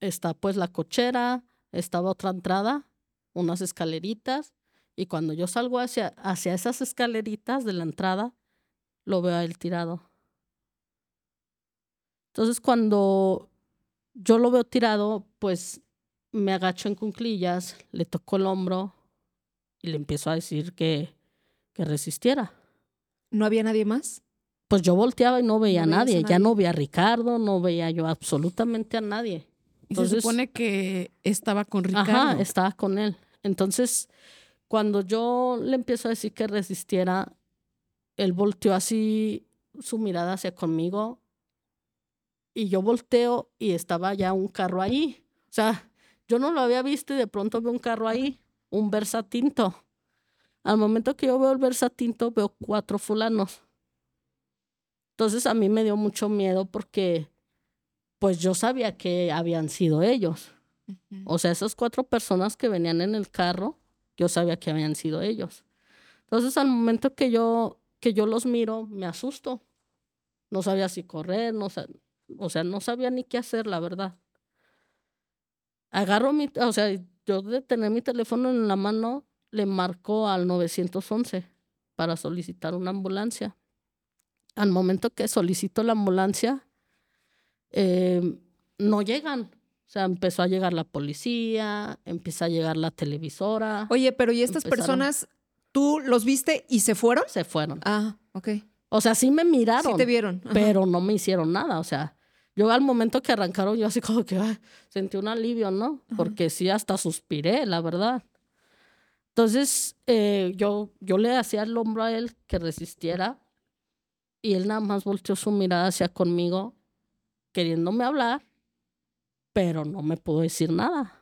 D: está pues la cochera, estaba otra entrada, unas escaleritas, y cuando yo salgo hacia, hacia esas escaleritas de la entrada, lo veo a él tirado. Entonces, cuando yo lo veo tirado, pues me agacho en cunclillas, le toco el hombro y le empiezo a decir que, que resistiera.
C: ¿No había nadie más?
D: Pues yo volteaba y no veía a
C: No veías a
D: nadie. Ya no veía a Ricardo, no veía yo absolutamente a nadie.
A: Y se
D: Entonces-
A: supone que estaba con Ricardo.
D: Ajá, estaba con él. Entonces, cuando yo le empiezo a decir que resistiera, él volteó así su mirada hacia conmigo y yo volteo y estaba ya un carro ahí. O sea, yo no lo había visto y de pronto veo un carro ahí, un versatinto. Al momento que yo veo el versatinto, veo cuatro fulanos. Entonces a mí me dio mucho miedo porque pues yo sabía que habían sido ellos. O sea, esas cuatro personas que venían en el carro, yo sabía que habían sido ellos. Entonces, al momento que yo, que yo los miro, me asusto. No sabía si correr, no o sea, no sabía ni qué hacer, la verdad. Agarro mi, o sea, yo de tener mi teléfono en la mano, le marco al 911 para solicitar una ambulancia. al momento que solicito la ambulancia, eh, no llegan. O sea, empezó a llegar la policía, empieza a llegar la televisora.
C: Oye, pero ¿y estas
D: Empezaron.
C: personas, tú los viste y se fueron?
D: Se fueron.
C: Ah, ok.
D: O sea, sí me miraron.
C: Sí te vieron. Ajá.
D: pero no me hicieron nada. O sea, yo al momento que arrancaron, yo así como que ay, sentí un alivio, ¿no? Porque sí, hasta suspiré, la verdad. Entonces, eh, yo, yo le hacía el hombro a él que resistiera y él nada más volteó su mirada hacia conmigo, queriéndome hablar, pero no me pudo decir nada.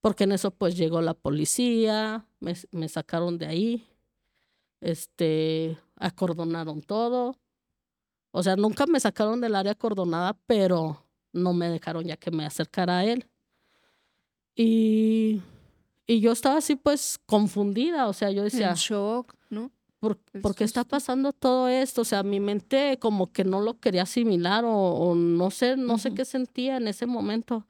D: Porque en eso pues llegó la policía, me, me sacaron de ahí, este, acordonaron todo. O sea, nunca me sacaron del área acordonada, pero no me dejaron ya que me acercara a él. Y, y yo estaba así pues confundida, o sea, yo decía,
C: En shock, ¿no?
D: ¿por, por qué está pasando todo esto? O sea, mi mente como que no lo quería asimilar o, o no sé, no sé qué sentía en ese momento.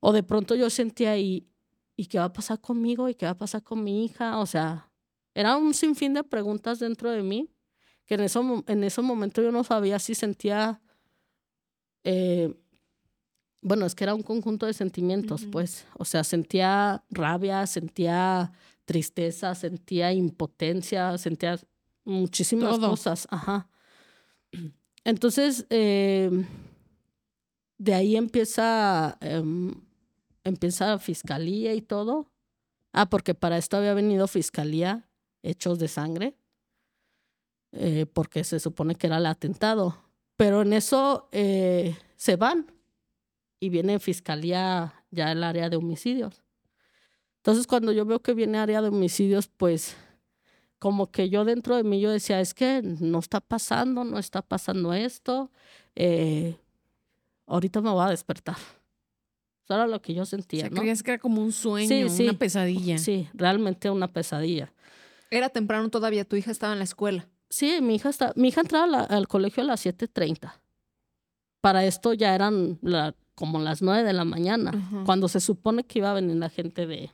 D: O de pronto yo sentía, ¿y, ¿y qué va a pasar conmigo? ¿Y qué va a pasar con mi hija? O sea, era un sinfín de preguntas dentro de mí que en, eso, en ese momento yo no sabía si sentía... eh, bueno, es que era un conjunto de sentimientos, pues. O sea, sentía rabia, sentía tristeza, sentía impotencia, sentía muchísimas
A: Todo.
D: cosas. Ajá. Entonces, eh, de ahí empieza, em, empieza fiscalía y todo. Ah, porque para esto había venido fiscalía, hechos de sangre, eh, porque se supone que era el atentado. Pero en eso eh, se van y viene fiscalía ya el área de homicidios. Entonces, cuando yo veo que viene área de homicidios, pues como que yo dentro de mí yo decía, es que no está pasando, no está pasando esto, eh, ahorita me voy a despertar. Eso era lo que yo
A: O
D: sentía,
A: sea,
D: ¿no?
A: creías que era como un sueño,
D: Sí, sí.
A: una pesadilla.
D: Sí, realmente una pesadilla.
C: Era temprano todavía, tu hija estaba en la escuela.
D: Sí, mi hija, está, mi hija entraba la- al colegio a las 7.30. Para esto ya eran la- como las 9 de la mañana, cuando se supone que iba a venir la gente de...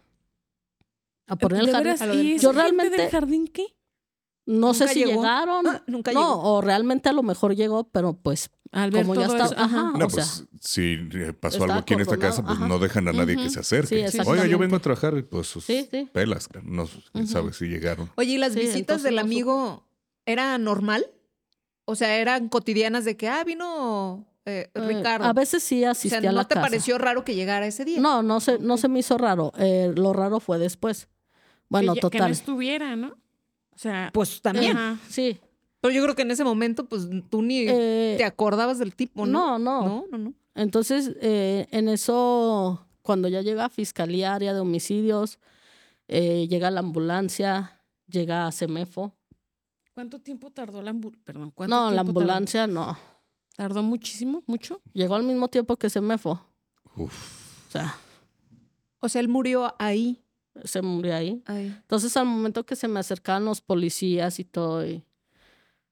D: A poner el
A: ¿De
D: jardín.
A: veras? ¿Y
D: Yo realmente-
A: del jardín qué?
D: No sé
C: ¿Nunca
D: si
C: llegó?
D: llegaron.
C: Ah, nunca
D: no,
C: llegó.
D: o realmente a lo mejor llegó, pero pues
A: Al ver
D: Como ya está-
A: eso, ajá.
B: No,
D: o sea,
B: pues si eh, pasó algo aquí en esta casa, pues
D: ajá.
B: no dejan a nadie que se acerque.
D: Sí,
B: Oiga, yo vengo a trabajar, y pues sus
D: Sí, sí.
B: pelas, no quién
A: Ujú.
B: sabe si llegaron.
C: Oye, ¿y las
D: Sí,
C: visitas
D: entonces
C: del amigo era normal? O sea, eran cotidianas de que, ah, vino eh,
D: eh,
C: Ricardo.
D: a veces sí
C: o
D: asistía
C: sea,
D: a la
C: ¿no te
D: casa.
C: pareció raro que llegara ese día?
D: No, no se, no se me hizo raro. Eh, lo raro fue después. Bueno,
A: que, ya- que no
D: total.
A: estuviera, ¿no? O sea,
C: Pues también.
A: ajá.
D: Sí.
C: Pero yo creo que en ese momento, pues tú ni
D: Eh,
C: te acordabas del tipo, ¿no?
D: no, no,
C: No, no, no.
D: Entonces, eh, en eso, cuando ya llega a Fiscalía, área de homicidios, eh, llega la ambulancia, llega a CEMEFO.
A: ¿Cuánto tiempo tardó la ambulancia? Perdón, ¿cuánto
D: No, la
A: tiempo tardó?
D: ambulancia no.
A: ¿Tardó muchísimo? ¿Mucho?
D: Llegó al mismo tiempo que CEMEFO.
B: Uf.
D: O sea,
C: O sea, él murió ahí.
D: se murió ahí.
C: ahí.
D: Entonces, al momento que se me acercaban los policías y todo, y,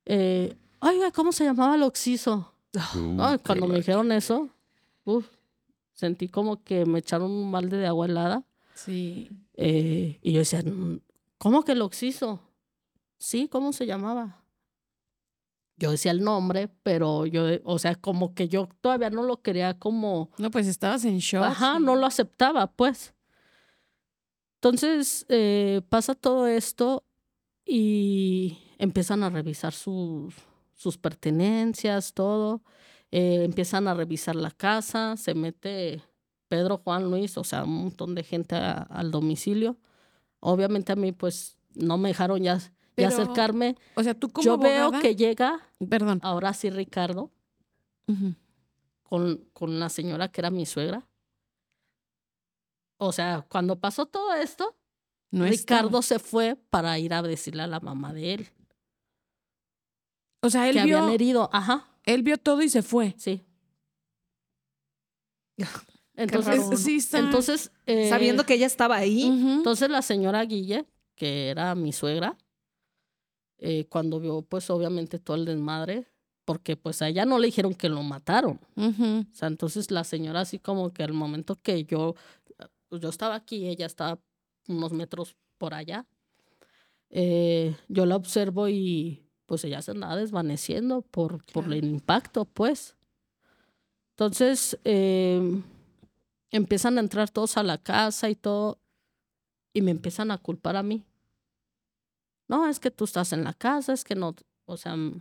D: eh, oiga, ¿cómo se llamaba el oxiso?
B: Uh,
D: Ay, cuando me
B: la-
D: dijeron eso, uf, sentí como que me echaron un balde de agua helada.
A: Sí.
D: Eh, y yo decía, "Mm, ¿cómo que el oxiso? Sí, ¿cómo se llamaba? Yo decía el nombre, pero yo, o sea, como que yo todavía no lo quería como,
A: No, pues estabas en shock.
D: ajá, no lo aceptaba, pues. Entonces eh, pasa todo esto y empiezan a revisar sus, sus pertenencias, todo. Eh, empiezan a revisar la casa, se mete Pedro, Juan, Luis, o sea, un montón de gente a- al domicilio. Obviamente a mí, pues, no me dejaron ya,
A: Pero,
D: acercarme.
A: O sea, tú como
D: Yo veo que llega,
A: Perdón.
D: ahora sí, Ricardo, con, con la señora que era mi suegra. O sea, cuando pasó todo esto,
A: No
D: Ricardo
A: estaba.
D: se fue para ir a decirle a la mamá de él
A: O sea, él
D: que
A: vio,
D: habían herido. Ajá,
A: él vio todo y se fue.
D: sí.
C: raro,
D: Entonces,
C: ¿no?
A: sí está.
D: entonces, eh,
C: Sabiendo que ella estaba ahí.
D: Entonces la señora Guille, que era mi suegra, eh, cuando vio, pues obviamente todo el desmadre, porque pues a ella no le dijeron que lo mataron. O sea, entonces la señora así como que al momento que yo, pues yo estaba aquí, ella estaba unos metros por allá, eh, yo la observo y pues ella se andaba desvaneciendo por, por el impacto, pues. Entonces, eh, empiezan a entrar todos a la casa y todo, y me empiezan a culpar a mí. No, es que tú estás en la casa, es que no, o sea, me-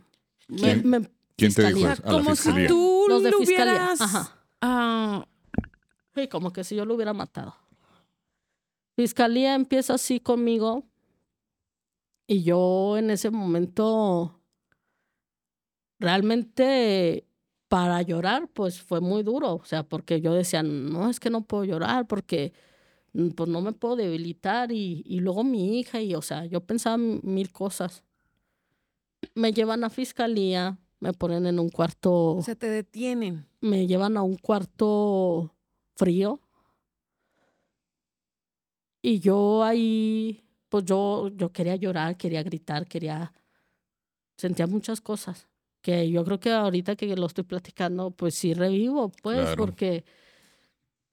B: ¿Quién?
D: me-
B: ¿Quién te dijo
D: fiscalía.
B: eso? A la
A: Como si tú
D: Los de
A: lo
D: fiscalía.
A: hubieras
D: Ajá.
A: ah,
D: Sí, como que si yo lo hubiera matado. Fiscalía empieza así conmigo y yo en ese momento realmente para llorar pues fue muy duro, o sea, porque yo decía, no, es que no puedo llorar porque pues no me puedo debilitar y, y luego mi hija y o sea, yo pensaba mil cosas. Me llevan a fiscalía, me ponen en un cuarto
A: se te detienen.
D: me llevan a un cuarto frío. Y yo ahí, pues yo, yo quería llorar, quería gritar, quería, sentía muchas cosas. Que yo creo que ahorita que lo estoy platicando, pues sí revivo, pues,
B: Claro.
D: porque,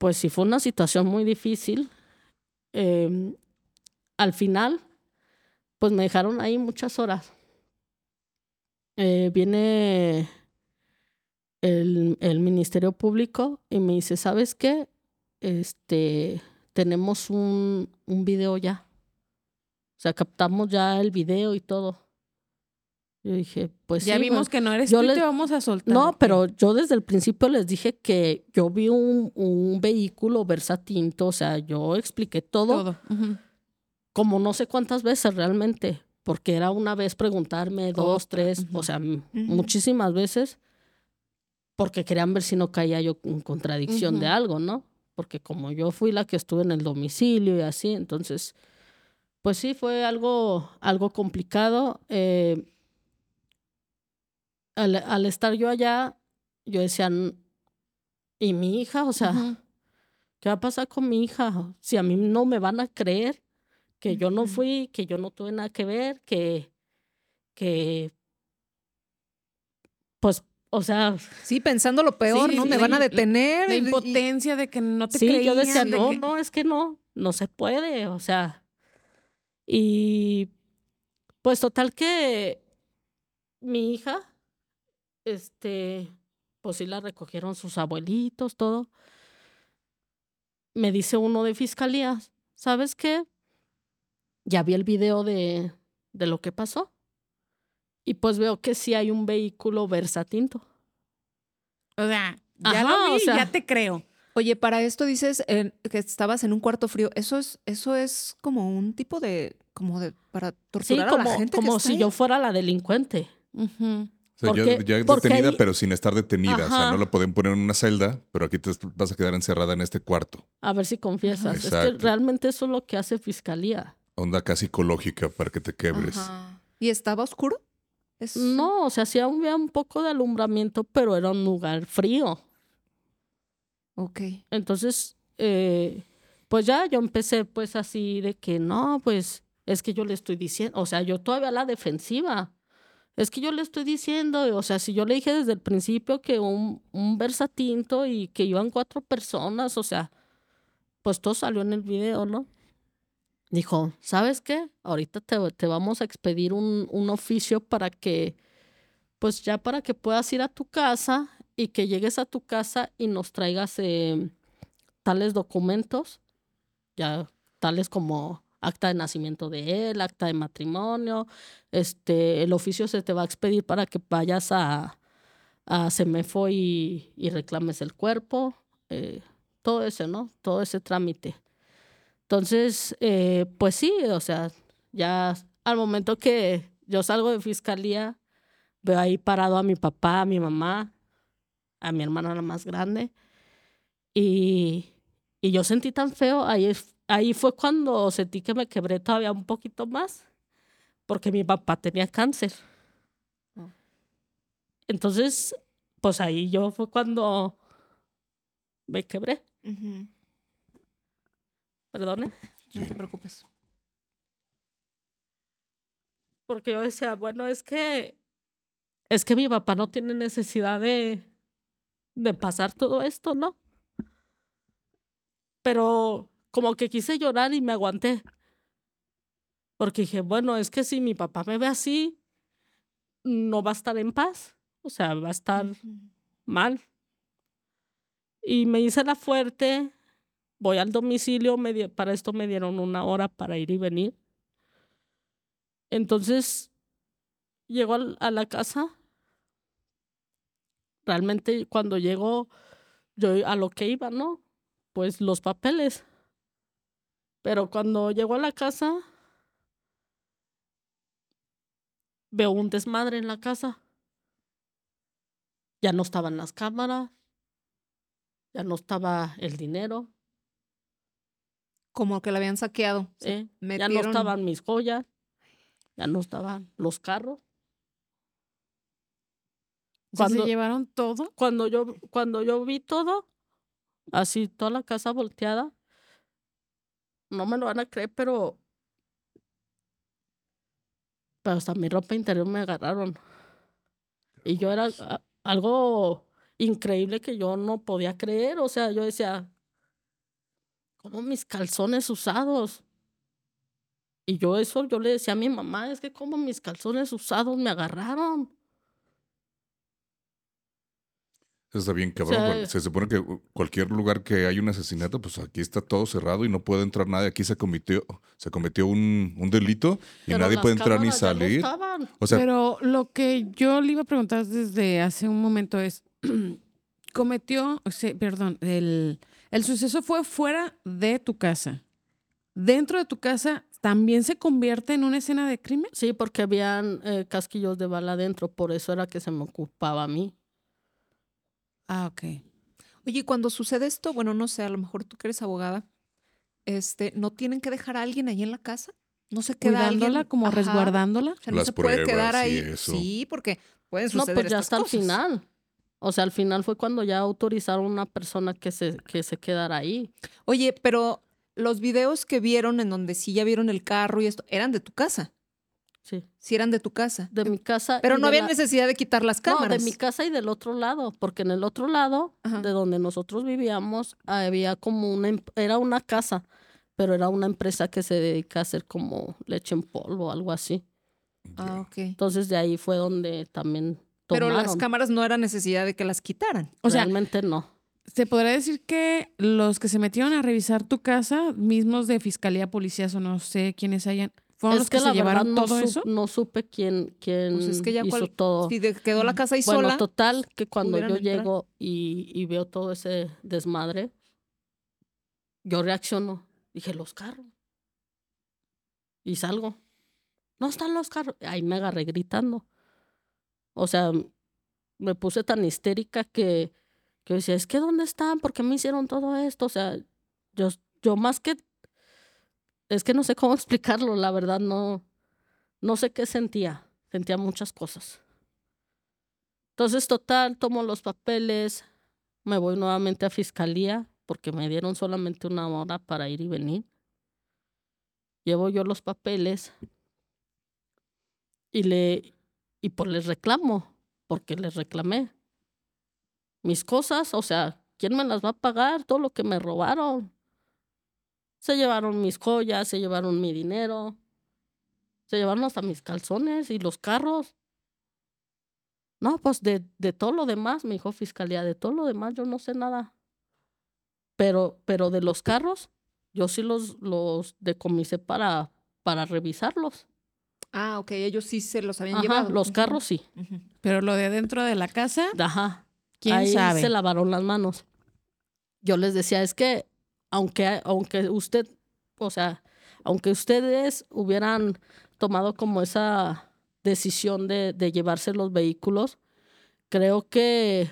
D: pues sí fue una situación muy difícil. Em, al final, pues me dejaron ahí muchas horas. Eh, viene el, Ministerio Público y me dice, ¿sabes qué? Este, tenemos un, un video ya. O sea, captamos ya el video y todo. Yo dije, pues
A: ya
D: sí,
A: vimos
D: bueno.
A: que no eres
D: yo
A: tú y
D: les-
A: te vamos a soltar.
D: No, pero yo desde el principio les dije que yo vi un, un vehículo versatinto, o sea, yo expliqué todo, como no sé cuántas veces realmente, porque era una vez preguntarme, dos,
A: Otra,
D: tres,
A: ujú.
D: o sea, muchísimas veces, porque querían ver si no caía yo en contradicción de algo, ¿no? Porque como yo fui la que estuve en el domicilio y así, entonces, pues sí, fue algo, algo complicado. eh, al, al estar yo allá, yo decía, "N- ¿y mi hija? O sea. ¿qué va a pasar con mi hija? Si a mí no me van a creer que yo no fui, que yo no tuve nada que ver, que, que, pues, o sea,
C: Sí, pensando lo peor,
A: Sí,
C: ¿no?
A: sí,
C: Me van a
A: la-
C: detener.
A: La
C: y-
A: impotencia de que no te
D: sí,
A: creían.
D: yo decía,
A: de
D: no,
A: que-
D: no, es que no, no se puede, o sea, y pues total que mi hija, este, pues sí la recogieron sus abuelitos, todo. Me dice uno de fiscalía, ¿sabes qué? Ya vi el video de, de lo que pasó. Y pues veo que sí hay un vehículo versatinto.
A: O sea, ya
D: Ajá,
A: lo vi,
D: o sea-
A: ya te creo.
C: Oye, para esto dices eh, que estabas en un cuarto frío. Eso es, eso es como un tipo de, como de, para
D: Sí,
C: torturar a
D: como,
C: la gente. que
D: como
C: está
D: si
C: ahí?
D: yo fuera la delincuente.
A: Ujú.
B: O sea, ya-
D: Porque-
B: ya, detenida,
D: ahí-
B: pero sin estar detenida. O sea, no la pueden poner en una celda, pero aquí te vas a quedar encerrada en este cuarto.
D: A ver si confiesas. Es que
B: Exacto.
D: realmente eso es lo que hace fiscalía.
B: Onda casi psicológica para que te quebres.
C: Ajá. ¿Y estaba oscuro? Es-
D: No, o sea, sí había un poco de alumbramiento, pero era un lugar frío.
C: Ok.
D: Entonces, eh, pues ya yo empecé pues así de que no, pues es que yo le estoy diciendo, o sea, yo todavía a la defensiva. Es que yo le estoy diciendo, o sea, si yo le dije desde el principio que un, un versatinto y que iban cuatro personas, o sea, pues todo salió en el video, ¿no? Dijo, ¿sabes qué? Ahorita te, te vamos a expedir un, un oficio para que, pues ya para que puedas ir a tu casa y que llegues a tu casa y nos traigas eh, tales documentos, ya tales como acta de nacimiento de él, acta de matrimonio, este, el oficio se te va a expedir para que vayas a, a Semefo y, y reclames el cuerpo, eh, todo ese, ¿no? Todo ese trámite. Entonces, eh, pues sí, o sea, ya al momento que yo salgo de fiscalía, veo ahí parado a mi papá, a mi mamá, a mi hermana la más grande, y, y yo sentí tan feo, ahí, ahí fue cuando sentí que me quebré todavía un poquito más, porque mi papá tenía cáncer.
C: Oh.
D: Entonces, pues ahí yo fue cuando me quebré, perdone.
C: No te preocupes.
D: Porque yo decía, bueno, es que es que mi papá no tiene necesidad de, de pasar todo esto, ¿no? Pero como que quise llorar y me aguanté. Porque dije, bueno, es que si mi papá me ve así, no va a estar en paz, o sea, va a estar mal. Y me hice la fuerte, voy al domicilio, me di- para esto me dieron una hora para ir y venir. Entonces, llego al- a la casa. Realmente cuando llego, yo a lo que iba, ¿no? Pues los papeles. Pero cuando llego a la casa, veo un desmadre en la casa. Ya no estaban las cámaras, ya no estaba el dinero,
C: Como que la habían saqueado.
D: Ya no estaban mis joyas, ya no estaban los carros. Cuando-
A: se llevaron todo.
D: Cuando yo, cuando yo vi todo, así toda la casa volteada, no me lo van a creer, pero, pero hasta mi ropa interior me agarraron. Y yo era a- algo increíble que yo no podía creer. O sea, yo decía, ¿cómo mis calzones usados? Y yo eso, yo le decía a mi mamá, es que como mis calzones usados me agarraron.
B: Eso está bien cabrón.
D: sea,
B: se supone que uh, cualquier lugar que hay un asesinato, pues aquí está todo cerrado y no puede entrar nadie. Aquí se cometió, se cometió un, un delito y nadie puede entrar ni
D: no
B: salir.
D: estaban.
B: O sea,
A: Pero lo que yo le iba a preguntar desde hace un momento es, cometió, o sea, perdón, el, el suceso fue fuera de tu casa. Dentro de tu casa también se convierte en una escena de crimen.
D: Sí, porque habían eh, casquillos de bala adentro, por eso era que se me ocupaba a mí.
A: Ah, ok.
C: Oye, y cuando sucede esto, bueno, no sé, a lo mejor tú que eres abogada, este, ¿no tienen que dejar a alguien ahí en la casa? ¿No se queda
A: Cuidándola,
C: alguien?
A: como
C: Ajá.
A: resguardándola.
C: O sea, no
B: Las
C: se puede quedar
B: y
C: ahí.
B: eso.
C: Sí, porque pueden
D: No,
C: suceder
D: pues ya
C: estas
D: hasta el final. O sea, al final fue cuando ya autorizaron a una persona que se, que se quedara ahí.
C: Oye, pero los videos que vieron en donde sí ya vieron el carro y esto, eran de tu casa.
D: Sí.
C: Sí eran de tu casa.
D: De mi casa.
C: Pero no había
D: la-
C: necesidad de quitar las
D: No,
C: cámaras.
D: de mi casa y del otro lado, porque en el otro lado,
C: Ajá.
D: de donde nosotros vivíamos, había como una, em- era una casa, pero era una empresa que se dedica a hacer como leche en polvo o algo así.
C: Ah, ok.
D: Entonces de ahí fue donde también
C: Pero
D: tomaron.
C: las cámaras no era necesidad de que las quitaran.
A: O sea,
D: Realmente no.
A: ¿se podría decir que los que se metieron a revisar tu casa, mismos de fiscalía, policías o no sé quiénes hayan, fueron los que, se
D: la
A: llevaron
D: no,
A: todo eso?
D: no supe quién, quién
C: Pues es que ya
D: hizo
C: cual-
D: todo.
C: Si de- quedó la casa ahí
D: bueno,
C: sola.
D: total, que cuando yo
C: entrar.
D: llego y, y veo todo ese desmadre, yo reacciono. Dije, los carros. Y salgo. No están los carros. Ahí me agarré gritando. O sea, me puse tan histérica que, que decía, es que ¿dónde están? ¿Por qué me hicieron todo esto? O sea, yo, yo más que... Es que no sé cómo explicarlo, la verdad, no, no sé qué sentía. Sentía muchas cosas. Entonces, total, tomo los papeles, me voy nuevamente a fiscalía porque me dieron solamente una hora para ir y venir. Llevo yo los papeles y le y pues les reclamo, porque les reclamé mis cosas, o sea, ¿quién me las va a pagar? Todo lo que me robaron. Se llevaron mis joyas, se llevaron mi dinero, se llevaron hasta mis calzones y los carros. No, pues de, de todo lo demás, me dijo fiscalía, de todo lo demás yo no sé nada. Pero, pero de los carros, yo sí los, los decomisé para, para revisarlos.
C: Ah, ok, ellos sí se los habían
D: Ajá,
C: llevado.
D: los carros sí.
A: Pero lo de dentro de la casa,
D: Ajá.
A: ¿quién
D: Ahí
A: sabe?
D: se lavaron las manos. Yo les decía, es que aunque, aunque usted, o sea, aunque ustedes hubieran tomado como esa decisión de, llevarse los vehículos, creo que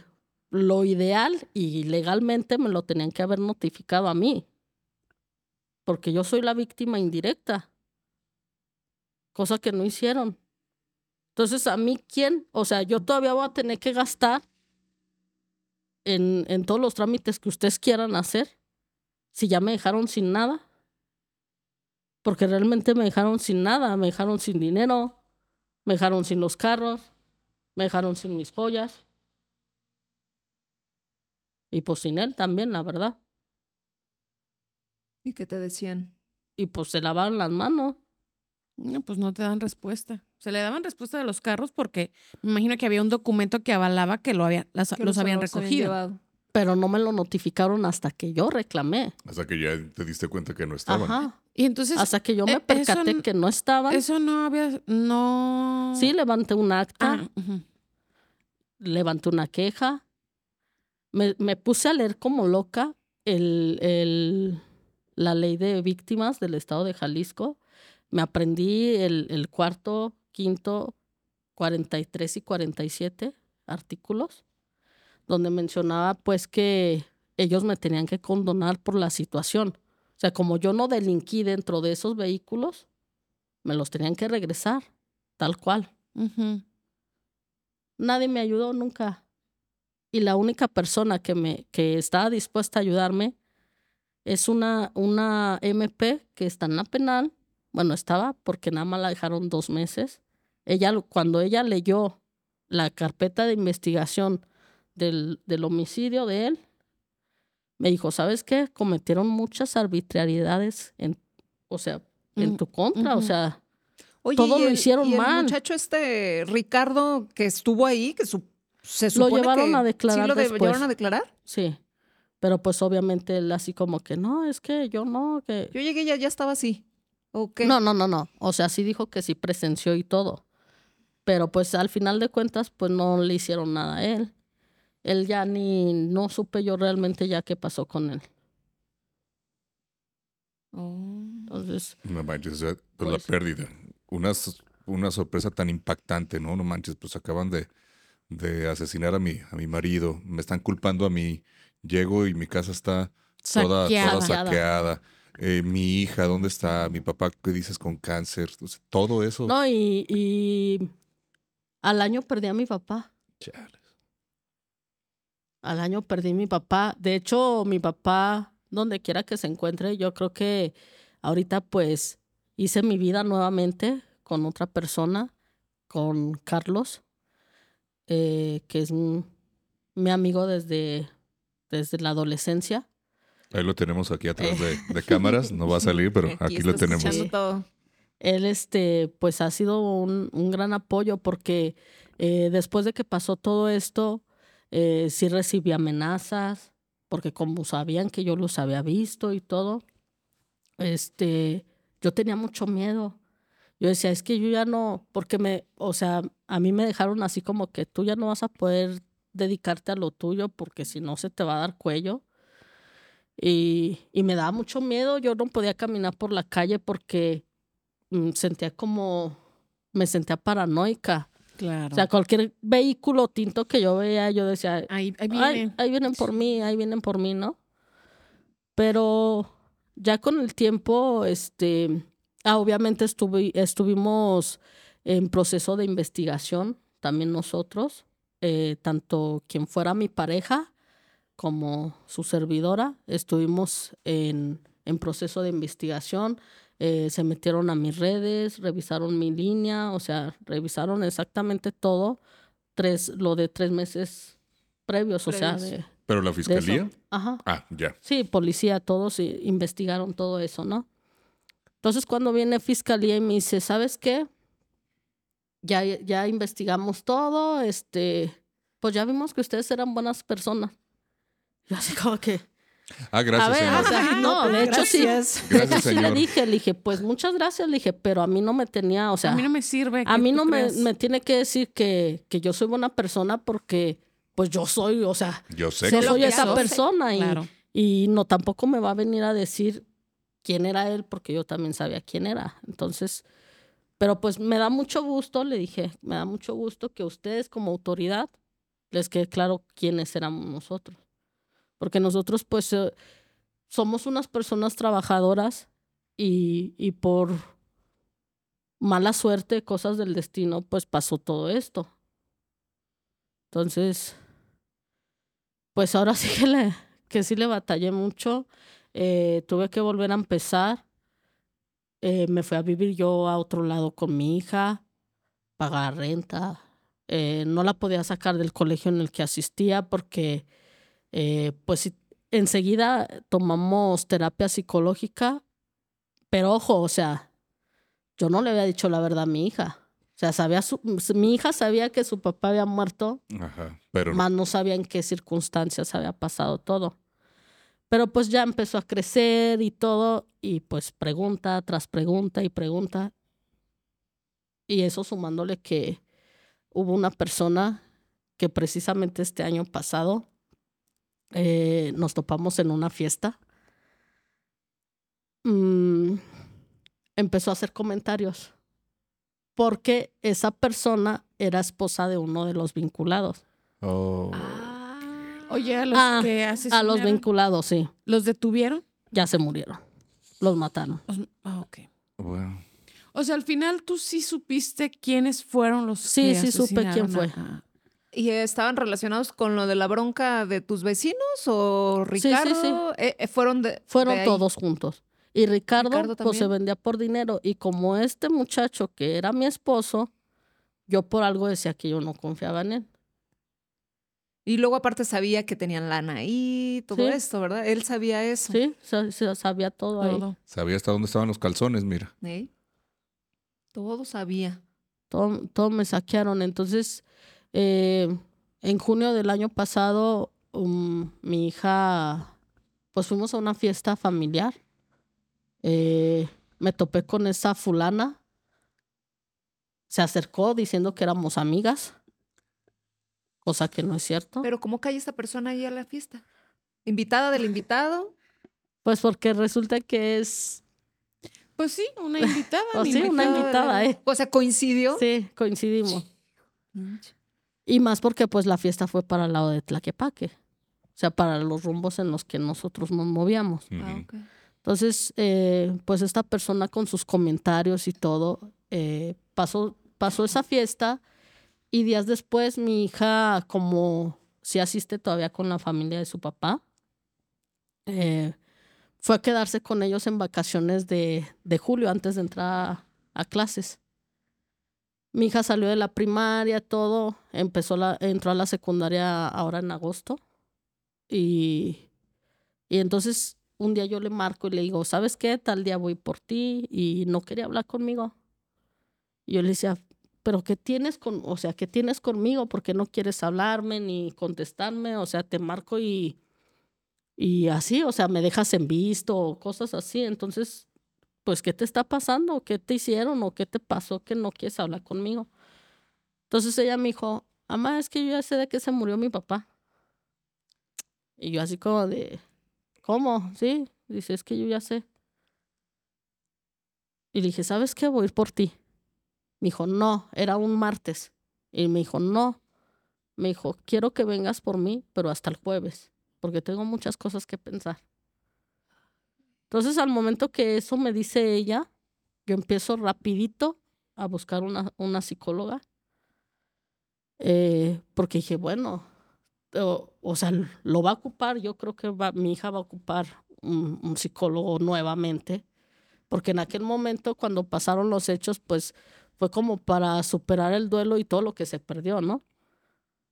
D: lo ideal y legalmente me lo tenían que haber notificado a mí, porque yo soy la víctima indirecta, cosa que no hicieron. Entonces, a mí, ¿quién? O sea, yo todavía voy a tener que gastar en, en todos los trámites que ustedes quieran hacer, si ya me dejaron sin nada. Porque realmente me dejaron sin nada, me dejaron sin dinero, me dejaron sin los carros, me dejaron sin mis joyas. Y pues sin él también, la verdad.
C: ¿Y qué te decían?
D: Y pues se lavaron las manos.
A: No, pues no te dan respuesta. Se le daban respuesta de los carros porque me imagino que había un documento que avalaba que lo había, las-
C: Que
A: los, habían recogido.
C: llevado.
D: Pero no me lo notificaron hasta que yo reclamé.
B: Hasta que ya te diste cuenta que no estaban.
D: Ajá.
A: y entonces,
D: Hasta que yo me
A: eh,
D: percaté
A: eso-
D: que no estaban.
A: eso no había, no.
D: Sí, levanté un acta,
A: Ah,
D: levanté una queja. Me, me puse a leer como loca el, el- la ley de víctimas del estado de Jalisco. Me aprendí el, el cuarto, quinto, 43 y 47 artículos, donde mencionaba pues que ellos me tenían que condonar por la situación. O sea, como yo no delinquí dentro de esos vehículos, me los tenían que regresar, tal cual.
A: Ujú.
D: Nadie me ayudó nunca. Y la única persona que me que estaba dispuesta a ayudarme es una, una MP que está en la penal. Bueno, estaba porque nada más la dejaron dos meses. Ella, cuando ella leyó la carpeta de investigación del, del homicidio de él, me dijo, ¿sabes qué? Cometieron muchas arbitrariedades en, o sea, en
A: Mm,
D: tu contra. O sea,
C: Oye,
D: Todo lo
C: el-
D: hicieron
C: y el
D: mal.
C: muchacho este Ricardo que estuvo ahí, que su- se
D: Lo
C: supone
D: llevaron
C: que
D: a declarar
C: ¿Sí lo de- llevaron a declarar?
D: Sí. Pero pues obviamente él así como que no, es que yo no, que...
C: Yo llegué y ya, ya estaba así.
D: No, no, no, no. O sea, sí dijo que sí presenció y todo. Pero pues al final de cuentas pues no le hicieron nada a él. Él ya ni, no supe yo realmente ya qué pasó con él.
C: Oh.
D: Entonces,
B: No manches, o sea, pues, la
D: Pues-
B: pérdida. Una, una sorpresa tan impactante, ¿no? No manches, pues acaban de, de asesinar a mi, a mi marido. Me están culpando a mí. Llego y mi casa está toda,
A: Saqueada.
B: toda
D: Saqueada.
B: Eh, mi hija, ¿dónde está? Mi papá, ¿qué dices con cáncer? Todo eso.
D: no, y, y al año perdí a mi papá.
B: Chales.
D: Al año perdí mi papá. De hecho, mi papá, donde quiera que se encuentre, yo creo que ahorita pues hice mi vida nuevamente con otra persona, con Carlos, eh, que es un- mi amigo desde, desde la adolescencia.
B: Ahí lo tenemos aquí atrás de, de cámaras. No va a salir, pero aquí, lo tenemos.
C: todo.
D: Él, este, pues ha sido un, un gran apoyo porque eh, después de que pasó todo esto, eh, sí recibí amenazas, porque como sabían que yo los había visto y todo, este, yo tenía mucho miedo. Yo decía, es que yo ya no, porque me, o sea, a mí me dejaron así como que tú ya no vas a poder dedicarte a lo tuyo porque si no se te va a dar cuello. Y, y me daba mucho miedo, yo no podía caminar por la calle porque mm, sentía como, me sentía paranoica.
A: Claro.
D: O sea, cualquier vehículo tinto que yo veía, yo decía,
A: ahí, ahí
D: "Ay,
A: viene.
D: ahí vienen por mí, ahí vienen por mí, ¿no? Pero ya con el tiempo, este, ah, obviamente estuve, estuvimos en proceso de investigación, también nosotros, eh, tanto quien fuera mi pareja como su servidora, estuvimos en, en proceso de investigación, eh, se metieron a mis redes, revisaron mi línea, o sea, revisaron exactamente todo, tres, lo de tres meses previos, o sea,
C: Previos.
D: de,
B: ¿Pero la fiscalía?
D: Ajá.
B: Ah, ya.
D: Sí, policía, todos i- investigaron todo eso, ¿no? Entonces, cuando viene fiscalía y me dice, ¿sabes qué? Ya, ya investigamos todo, este, pues ya vimos que ustedes eran buenas personas. Yo así como que,
B: Ah, gracias,
D: a ver,
B: señor.
D: o sea,
C: Ay,
D: no, de hecho sí,
C: gracias.
D: de hecho sí le dije, le dije, pues muchas gracias, le dije, pero a mí no me tenía, o sea,
A: a mí no me sirve.
D: a mí no me, me tiene que decir que, que yo soy buena persona porque, pues yo soy, o sea,
B: Yo sé que
D: soy esa
A: sos.
D: persona y,
A: Claro.
D: y no tampoco me va a venir a decir quién era él porque yo también sabía quién era. Entonces, pero pues me da mucho gusto, le dije, me da mucho gusto que ustedes como autoridad les quede claro quiénes éramos nosotros. Porque nosotros pues eh, somos unas personas trabajadoras y, y por mala suerte, cosas del destino, pues pasó todo esto. Entonces, pues ahora sí que, le, que sí le batallé mucho. Eh, tuve que volver a empezar. Eh, me fui a vivir yo a otro lado con mi hija, pagar renta. No la podía sacar del colegio en el que asistía porque, eh, pues, enseguida tomamos terapia psicológica. Pero ojo, o sea, yo no le había dicho la verdad a mi hija. O sea, sabía su- mi hija sabía que su papá había muerto,
B: Ajá. Pero
D: más no sabía en qué circunstancias había pasado todo. Pero pues ya empezó a crecer y todo, y pues pregunta tras pregunta y pregunta. Y eso sumándole que hubo una persona que precisamente este año pasado eh, nos topamos en una fiesta. Mm, empezó a hacer comentarios porque esa persona era esposa de uno de los vinculados.
B: Oh.
A: Oye, a los
D: Ah,
A: que
D: A los vinculados, sí,
A: ¿los detuvieron?
D: ya se murieron. Los mataron.
A: Ah, ok.
B: Bueno.
A: O sea, al final tú sí supiste quiénes fueron los
D: Sí,
A: que
D: sí supe quién fue.
A: a-
C: ¿Y estaban relacionados con lo de la bronca de tus vecinos o
D: Sí, sí,
C: Ricardo?
D: sí.
C: Eh, eh, fueron de,
D: Fueron
C: de ahí.
D: todos juntos. Y Ricardo,
C: Ricardo
D: pues se vendía por dinero. Y como este muchacho que era mi esposo, yo por algo decía que yo no confiaba en él.
C: Y luego aparte sabía que tenían lana ahí, todo
D: Sí.
C: esto, ¿verdad? Él sabía eso.
D: Sí, sa- sa- sabía todo ahí.
A: todo.
B: Sabía hasta dónde estaban los calzones, mira.
C: ¿Eh? Todo sabía.
D: todo, todo me saquearon. Entonces, eh, en junio del año pasado, um, mi hija, pues fuimos a una fiesta familiar. Eh, me topé con esa fulana. Se acercó diciendo que éramos amigas, cosa que no es cierto.
C: Pero ¿cómo cae esta persona ahí a la fiesta? ¿Invitada del invitado?
D: Pues porque resulta que es,
A: Pues sí, una invitada. Mi
D: sí, una invitada, ¿eh?
C: O sea, coincidió.
D: Sí, coincidimos. Y más porque pues la fiesta fue para el lado de Tlaquepaque. O sea, para los rumbos en los que nosotros nos movíamos.
C: Ah,
B: Ujú.
C: ok.
D: Entonces, eh, pues esta persona con sus comentarios y todo, eh, pasó, pasó esa fiesta y días después mi hija, como si asiste todavía con la familia de su papá, eh, fue a quedarse con ellos en vacaciones de, de julio antes de entrar a, a clases. Mi hija salió de la primaria, todo, empezó la, entró a la secundaria ahora en agosto y, y entonces un día yo le marco y le digo, ¿sabes qué? Tal día voy por ti y no quería hablar conmigo. Y yo le decía, ¿pero qué tienes con, o sea, qué tienes conmigo? ¿Por qué no quieres hablarme ni contestarme? O sea, te marco y, y así, o sea, me dejas en visto cosas así. Entonces, pues, ¿qué te está pasando? ¿Qué te hicieron o qué te pasó que no quieres hablar conmigo? Entonces ella me dijo, mamá, es que yo ya sé de que se murió mi papá. Y yo así como de, ¿cómo? Sí, dice, es que yo ya sé. Y dije, ¿sabes qué? Voy a ir por ti. Me dijo, no, era un martes. Y me dijo, no. Me dijo, quiero que vengas por mí, pero hasta el jueves, porque tengo muchas cosas que pensar. Entonces, al momento que eso me dice ella, yo empiezo rapidito a buscar una, una psicóloga. Eh, porque dije, bueno, o, o sea, lo va a ocupar, yo creo que va, mi hija va a ocupar un, un psicólogo nuevamente, porque en aquel momento cuando pasaron los hechos, pues fue como para superar el duelo y todo lo que se perdió, ¿no?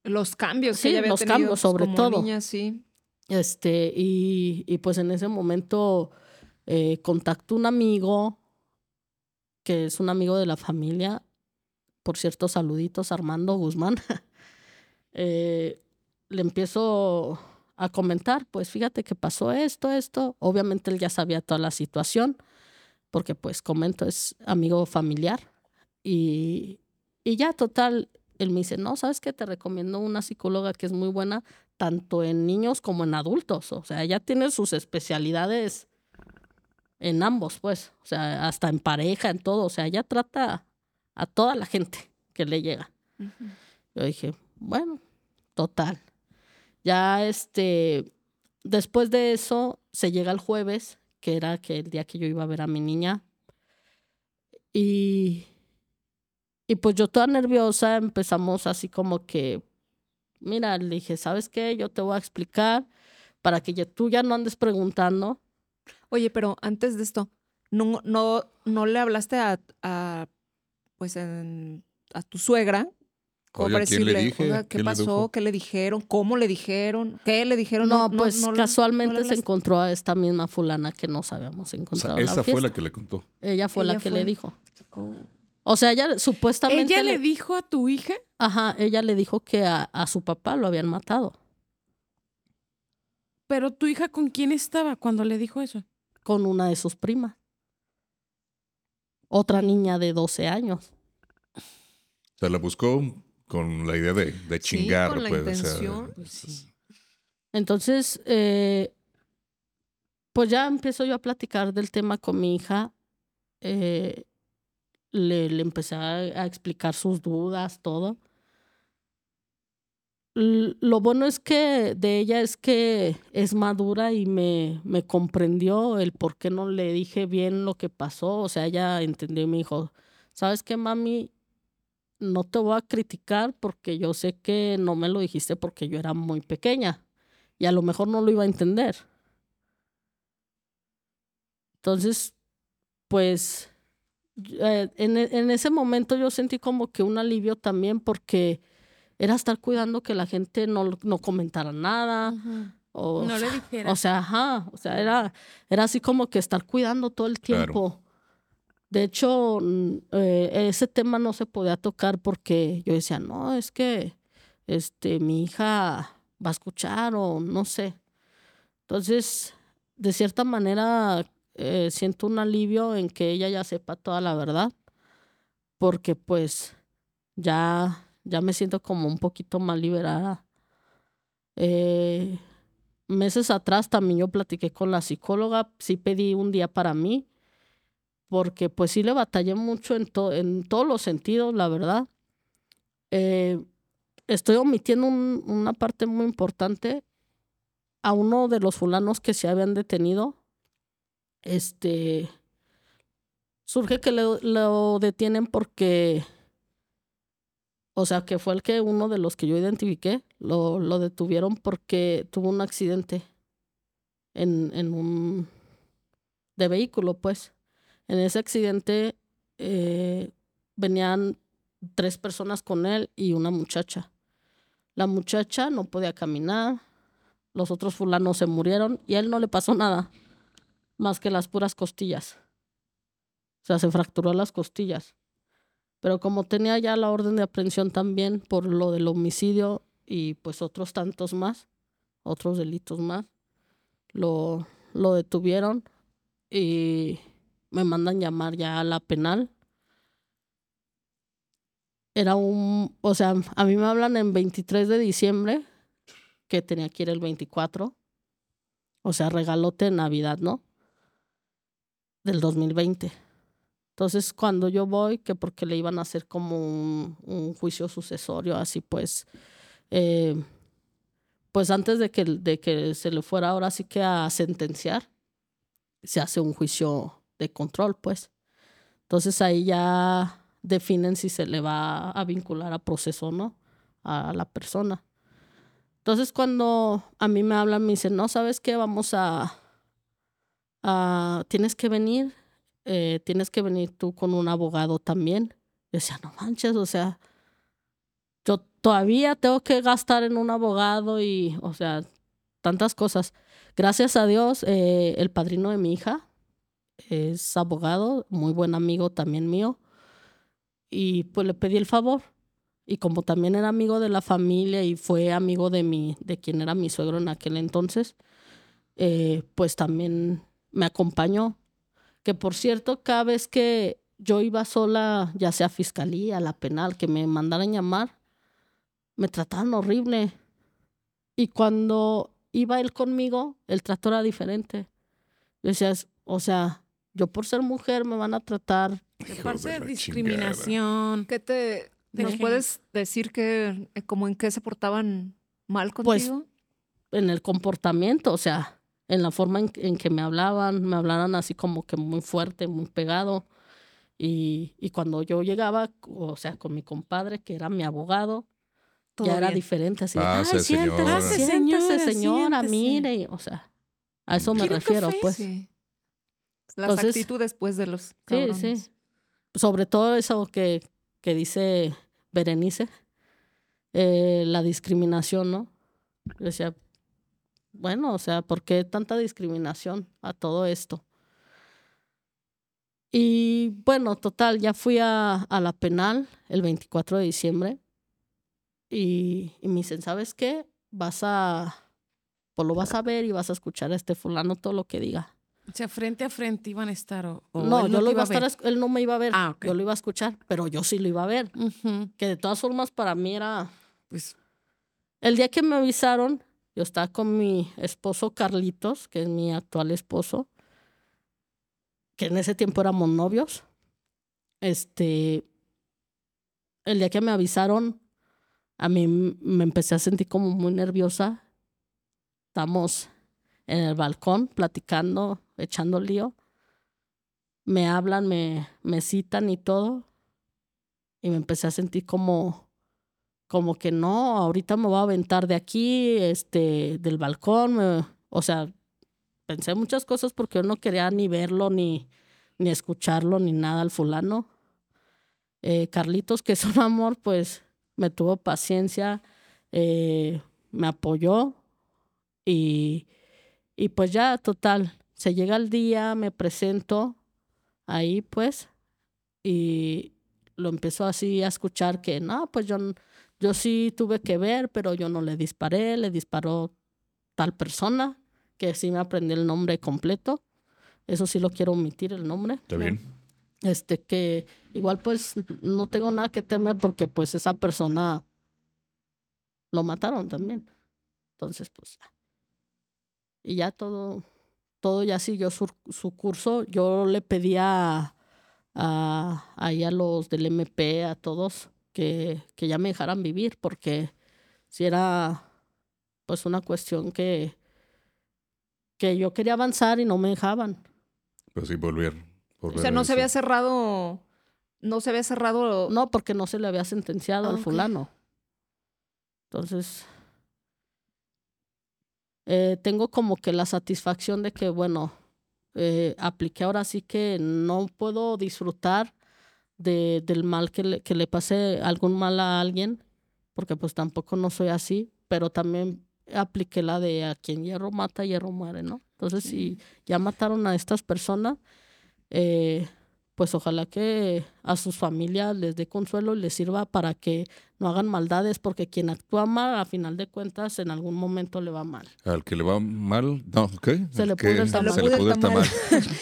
C: Los cambios
D: Sí,
C: que ella había
D: los
C: tenido,
D: cambios,
C: pues,
D: sobre
C: como
D: todo.
C: niña, sí.
D: Este, y, y pues en ese momento eh, contacto un amigo, que es un amigo de la familia, por cierto, saluditos, Armando Guzmán. Eh, le empiezo a comentar, pues fíjate que pasó esto, esto. Obviamente él ya sabía toda la situación, porque pues comento, es amigo familiar. Y, y ya, total, él me dice, no, ¿sabes qué? Te recomiendo una psicóloga que es muy buena, tanto en niños como en adultos. O sea, ella tiene sus especialidades en ambos, pues. O sea, hasta en pareja, en todo. O sea, ella trata a toda la gente que le llega. Yo dije, bueno, total. Ya este, después de eso, se llega el jueves, que era que el día que yo iba a ver a mi niña. Y, y pues yo toda nerviosa, empezamos así como que, mira, le dije, ¿sabes qué? Yo te voy a explicar para que ya, tú ya no andes preguntando.
C: Oye, pero antes de esto, ¿no, no, no le hablaste a, a pues, en- a tu suegra? Como
B: Oiga,
C: para
B: ¿quién le dije?
C: "Oiga, ¿qué
B: ¿Quién le
C: pasó?
B: dijo?"
C: ¿Qué le dijeron? ¿Cómo le dijeron? ¿Qué le dijeron?
D: No, pues
C: no
D: casualmente
C: no
D: se encontró a esta misma fulana que nos habíamos
B: O sea,
D: encontrado. en la
B: esa fue la que le contó.
D: Ella fue la que
C: fue.
D: le dijo. O sea, ella supuestamente...
A: ¿Ella le dijo a tu hija?
D: Ajá, ella le dijo que a, a su papá lo habían matado.
A: Pero tu hija con quién estaba cuando le dijo eso?
D: Con una de sus primas. Otra niña de 12 años.
B: O sea, la buscó con la idea de, de
C: Sí,
B: chingar,
C: con la
B: pues. o sea,
C: intención.
A: Pues sí.
D: Entonces, eh, pues ya empiezo yo a platicar del tema con mi hija. eh, le, le empecé a, a explicar sus dudas, todo. Lo bueno es que de ella es que es madura y me, me comprendió el por qué no le dije bien lo que pasó. O sea, ella entendió y me dijo, ¿sabes qué, mami? No te voy a criticar porque yo sé que no me lo dijiste porque yo era muy pequeña y a lo mejor no lo iba a entender. Entonces, pues, eh, en, en ese momento yo sentí como que un alivio también porque era estar cuidando que la gente no, no comentara nada. O,
A: No le dijera.
D: o sea, ajá, o sea, era, era así como que estar cuidando todo el
B: Claro.
D: tiempo. De hecho, eh, ese tema no se podía tocar porque yo decía, no, es que este, mi hija va a escuchar o no sé. Entonces, de cierta manera, eh, siento un alivio en que ella ya sepa toda la verdad, porque pues ya, ya me siento como un poquito más liberada. Eh, meses atrás también yo platiqué con la psicóloga, sí pedí un día para mí, porque pues sí le batallé mucho en, to- en todos los sentidos, la verdad. Eh, estoy omitiendo un- una parte muy importante. A uno de los fulanos que se habían detenido, este, surge que lo, lo detienen porque, o sea, que fue el que uno de los que yo identifiqué, lo, lo detuvieron porque tuvo un accidente en, en un, de vehículo, pues. En ese accidente eh, venían tres personas con él y una muchacha. La muchacha no podía caminar, los otros fulanos se murieron y a él no le pasó nada, más que las puras costillas. O sea, se fracturó las costillas. Pero como tenía ya la orden de aprehensión también por lo del homicidio y pues otros tantos más, otros delitos más, lo, lo detuvieron y me mandan llamar ya a la penal. Era un, o sea, a mí me hablan en 23 de diciembre, que tenía que ir el 24. O sea, regalote de Navidad, ¿no? Del 2020. Entonces, cuando yo voy, que porque le iban a hacer como un, juicio sucesorio, así pues, eh, pues antes de que, se le fuera ahora sí que a sentenciar, se hace un juicio de control, pues. Entonces ahí ya definen si se le va a vincular a proceso o no a la persona. Entonces cuando a mí me hablan, me dicen, no, ¿sabes qué? Vamos a tienes que venir, eh, tienes que venir tú con un abogado también. Yo decía, no manches, o sea, yo todavía tengo que gastar en un abogado y, o sea, tantas cosas. Gracias a Dios, eh, el padrino de mi hija es abogado, muy buen amigo también mío. Y pues le pedí el favor. Y como también era amigo de la familia y fue amigo de mi, de quien era mi suegro en aquel entonces, eh, pues también me acompañó. Que por cierto, cada vez que yo iba sola, ya sea a fiscalía, a la penal, que me mandaran llamar, me trataban horrible. Y cuando iba él conmigo, el trato era diferente. Yo decía, o sea, yo por ser mujer me van a tratar.
A: De
B: Hijo
A: parte
B: de
A: discriminación.
C: ¿Qué te nos puedes decir que eh, como en qué se portaban mal
D: Pues,
C: contigo?
D: en el comportamiento, o sea, en la forma en, en que me hablaban, me hablaran así como que muy fuerte, muy pegado. Y, y cuando yo llegaba, o sea, con mi compadre, que era mi abogado,
C: Todo
D: ya era
C: bien.
D: diferente, así,
B: Pase,
D: ay, siéntese,
B: señora".
D: Siéntese,
A: señora,
D: señora,
A: siéntese".
D: mire, y, o sea, a eso me
A: ¿Quiere un
D: refiero,
A: café?
D: pues.
C: Sí. Las
D: Entonces-
C: actitudes pues de los
D: Sí,
C: cabrones.
D: sí. Sobre todo eso que, que dice Berenice, eh, la discriminación, ¿no? Yo decía, bueno, o sea, ¿por qué tanta discriminación a todo esto? Y bueno, total, ya fui a, a la penal el 24 de diciembre y, y me dicen, ¿sabes qué? Vas a, pues lo vas a ver y vas a escuchar a este fulano todo lo que diga.
A: O sea, frente a frente iban a estar. O, o
D: no,
A: él
D: yo lo iba a
A: ver?
D: estar, él no me iba a ver,
A: Ah,
D: yo lo iba a escuchar, pero yo sí lo iba a ver. Que de todas formas para mí era,
A: Pues
D: el día que me avisaron, yo estaba con mi esposo Carlitos, que es mi actual esposo, que en ese tiempo éramos novios. Este, el día que me avisaron, a mí me empecé a sentir como muy nerviosa. Estamos en el balcón platicando, echando lío. Me hablan, me, me citan y todo. Y me empecé a sentir como, como que no, ahorita me voy a aventar de aquí, este, del balcón. o sea, pensé muchas cosas porque yo no quería ni verlo, ni, ni escucharlo, ni nada al fulano. Eh, Carlitos, que es un amor, pues me tuvo paciencia, eh, me apoyó y, y pues ya, total, se llega el día, me presento ahí pues y lo empezó así a escuchar que no, pues yo, yo sí tuve que ver, pero yo no le disparé, le disparó tal persona, que sí me aprendí el nombre completo. Eso sí lo quiero omitir el nombre.
B: ¿Está bien?
D: Este que igual pues no tengo nada que temer porque pues esa persona lo mataron también. Entonces pues ya. Y ya todo, todo ya siguió su, su curso. Yo le pedía a, ahí a los del MP, a todos, que, que ya me dejaran vivir porque si era pues una cuestión que, que yo quería avanzar y no me dejaban.
B: Pues sí, volver.
C: O sea, no se había cerrado. No se había cerrado.
D: No, porque no se le había sentenciado
C: Ah,
D: al fulano. Entonces, eh, tengo como que la satisfacción de que, bueno, eh, apliqué ahora sí que no puedo disfrutar de, del mal que le, que le pase algún mal a alguien, porque pues tampoco no soy así, pero también apliqué la de a quien hierro mata, hierro muere, ¿no? Entonces, si ya mataron a estas personas, eh, pues ojalá que a sus familias les dé consuelo y les sirva para que no hagan maldades, porque quien actúa mal, a final de cuentas, en algún momento le va mal.
B: Al que le va mal, no, ¿qué?
D: Se le
B: que
D: pudre el tamal.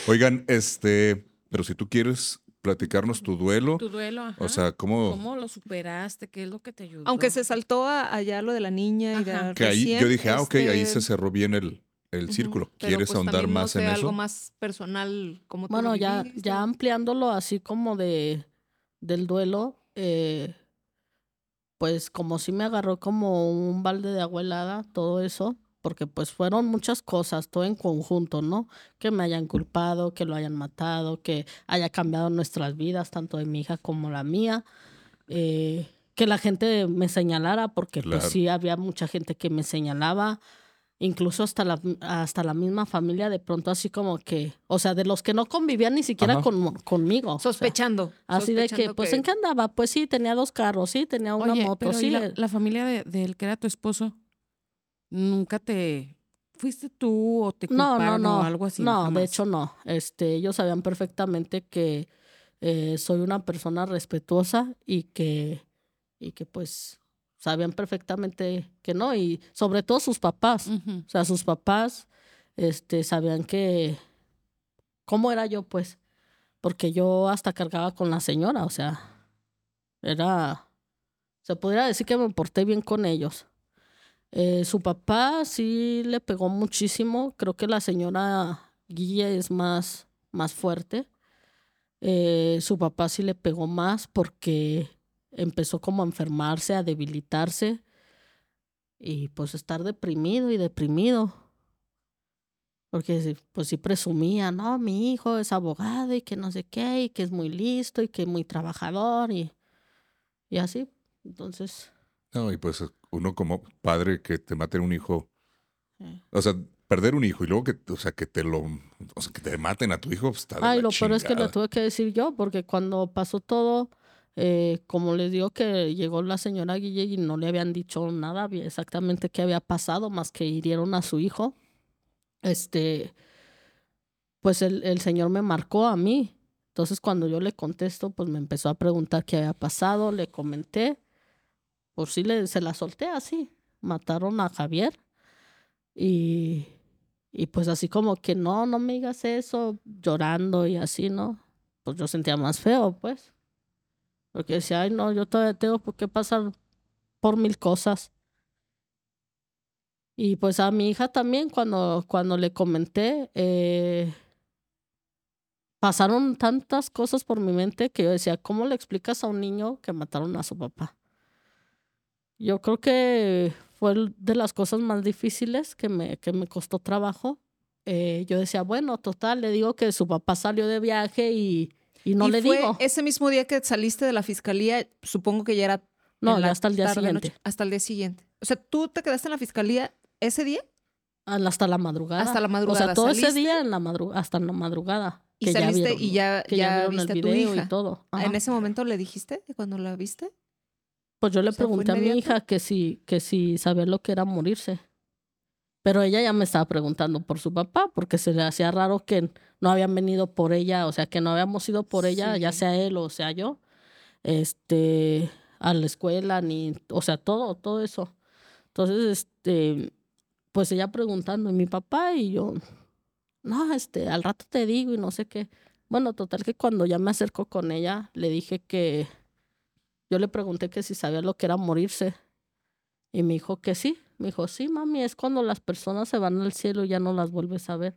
B: Oigan, este, pero si tú quieres platicarnos tu duelo,
A: tu duelo, ajá.
B: o sea, ¿cómo?
A: ¿Cómo lo superaste? ¿Qué es lo que te ayudó?
C: Aunque se saltó a- allá lo de la niña y de.
B: Que ahí yo dije, ah, ok, ahí
C: este,
B: se cerró bien el, el círculo.
C: pero,
B: ¿Quieres
C: pues,
B: ahondar
C: también, no
B: más
C: sé,
B: en eso?
C: algo más personal, como
D: Bueno, ya, ya ampliándolo así como de del duelo, eh, pues como si me agarró como un balde de agua helada, todo eso, porque pues fueron muchas cosas, todo en conjunto, ¿no? Que me hayan culpado, que lo hayan matado, que haya cambiado nuestras vidas, tanto de mi hija como la mía, eh, que la gente me señalara, porque
B: Claro.
D: pues sí había mucha gente que me señalaba, incluso hasta la, hasta la misma familia, de pronto así como que, o sea, de los que no convivían ni siquiera con, conmigo. o sea,
C: Sospechando.
D: Así de que, pues, ¿en qué andaba? Pues sí, tenía dos carros, sí, tenía una
A: Oye,
D: moto,
A: pero ¿y
D: sí.
A: la, la familia de- del que era tu esposo, nunca te... ¿Fuiste tú o te
D: No, no,
A: culparon
D: no.
A: o algo así?
D: No, de hecho no. Este, ellos sabían perfectamente que eh, soy una persona respetuosa y que, y que pues sabían perfectamente que no. Y sobre todo sus papás. O sea, sus papás este, sabían que cómo era yo, pues. Porque yo hasta cargaba con la señora, o sea, era. Se podría decir que me porté bien con ellos. Eh, su papá sí le pegó muchísimo. Creo que la señora Guille es más, más fuerte. Eh, su papá sí le pegó más porque empezó como a enfermarse, a debilitarse y pues estar deprimido y deprimido. Porque pues sí presumía, no, mi hijo es abogado y que no sé qué, y que es muy listo y que es muy trabajador y, y así. Entonces,
B: No, y pues uno como padre que te maten un hijo, o sea, perder un hijo y luego que, o sea, que te lo, o sea, que te maten a tu hijo, pues está de
D: Ay,
B: la
D: lo peor es que lo tuve que decir yo, porque cuando pasó todo, eh, como les digo que llegó la señora Guille y no le habían dicho nada exactamente qué había pasado, más que hirieron a su hijo, este, pues el, el señor me marcó a mí. Entonces cuando yo le contesto, pues me empezó a preguntar qué había pasado, le comenté, por si le, se la solté así, mataron a Javier y, y pues así como que no, no me digas eso, llorando y así, ¿no? Pues yo sentía más feo, pues. Porque decía, ay, no, yo todavía tengo por qué pasar por mil cosas. Y pues a mi hija también, cuando, cuando le comenté, eh, pasaron tantas cosas por mi mente que yo decía, ¿cómo le explicas a un niño que mataron a su papá? Yo creo que fue de las cosas más difíciles que me, que me costó trabajo. Eh, yo decía, bueno, total, le digo que su papá salió de viaje y, y no
C: ¿Y
D: le
C: fue
D: digo.
C: Ese mismo día que saliste de la fiscalía, supongo que ya era.
D: No, ya hasta el día
C: tarde,
D: siguiente.
C: noche, hasta el día siguiente. O sea, ¿tú te quedaste en la fiscalía ese día?
D: Hasta la madrugada.
C: Hasta la
D: O
C: madrugada.
D: sea, todo ese día en la madru- hasta en la madrugada.
C: Y
D: que ya
C: saliste
D: vieron,
C: y ya,
D: que
C: ya,
D: vieron
C: viste
D: el
C: a tu hija.
D: y todo. Ajá.
C: ¿En ese momento le dijiste cuando la viste?
D: Pues yo le
C: O sea, ¿fue
D: pregunté a mi hija que si, que si sabía lo que era morirse. Pero ella ya me estaba preguntando por su papá, porque se le hacía raro que no habían venido por ella, o sea, que no habíamos ido por ella, ya sea él o sea yo, este, a la escuela, ni, o sea, todo, todo eso. Entonces, este, pues ella preguntando, ¿y mi papá? Y yo, no, este, al rato te digo y no sé qué. Bueno, total que cuando ya me acerco con ella, le dije que, yo le pregunté que si sabía lo que era morirse. Y me dijo que sí. Me dijo, sí, mami, es cuando las personas se van al cielo y ya no las vuelves a ver.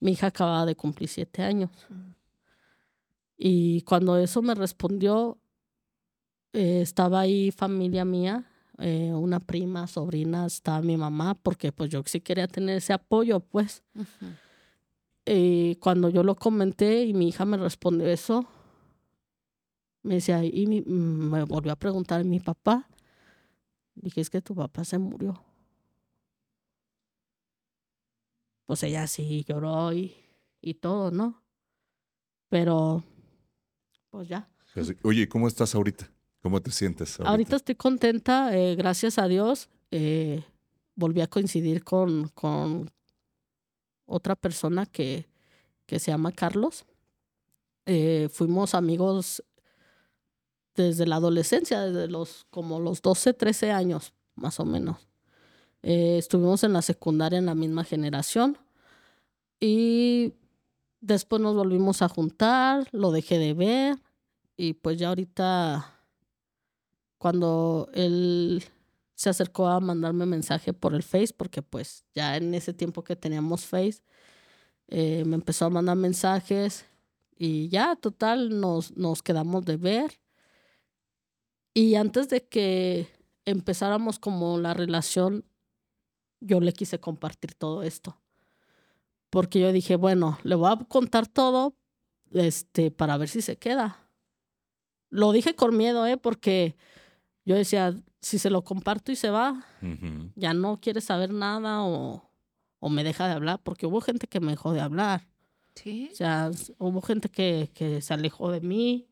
D: Mi hija acababa de cumplir siete años. Y cuando eso me respondió, eh, estaba ahí familia mía, eh, una prima, sobrina, estaba mi mamá, porque pues yo sí quería tener ese apoyo, pues. Y cuando yo lo comenté y mi hija me respondió eso, me decía, y mi- me volvió a preguntar mi papá. Dije, es que tu papá se murió. Pues ella sí lloró y, y todo, ¿no? Pero, pues ya.
B: Así, Oye, ¿cómo estás ahorita? ¿Cómo te sientes ahorita?
D: Ahorita estoy contenta, eh, gracias a Dios. eh, volví a coincidir con, con otra persona que, que se llama Carlos. Eh, fuimos amigos desde la adolescencia, desde los como los 12, 13 años, más o menos. Eh, estuvimos en la secundaria en la misma generación y después nos volvimos a juntar, lo dejé de ver y pues ya ahorita cuando él se acercó a mandarme mensaje por el Face, porque pues ya en ese tiempo que teníamos Face, eh, me empezó a mandar mensajes y ya, total, nos, nos quedamos de ver. Y antes de que empezáramos como la relación, yo le quise compartir todo esto. Porque yo dije, bueno, le voy a contar todo este, para ver si se queda. Lo dije con miedo, ¿eh? Porque yo decía, si se lo comparto y se va, ya no quiere saber nada o, o me deja de hablar, porque hubo gente que me dejó de hablar.
C: Sí.
D: O sea, hubo gente que, que se alejó de mí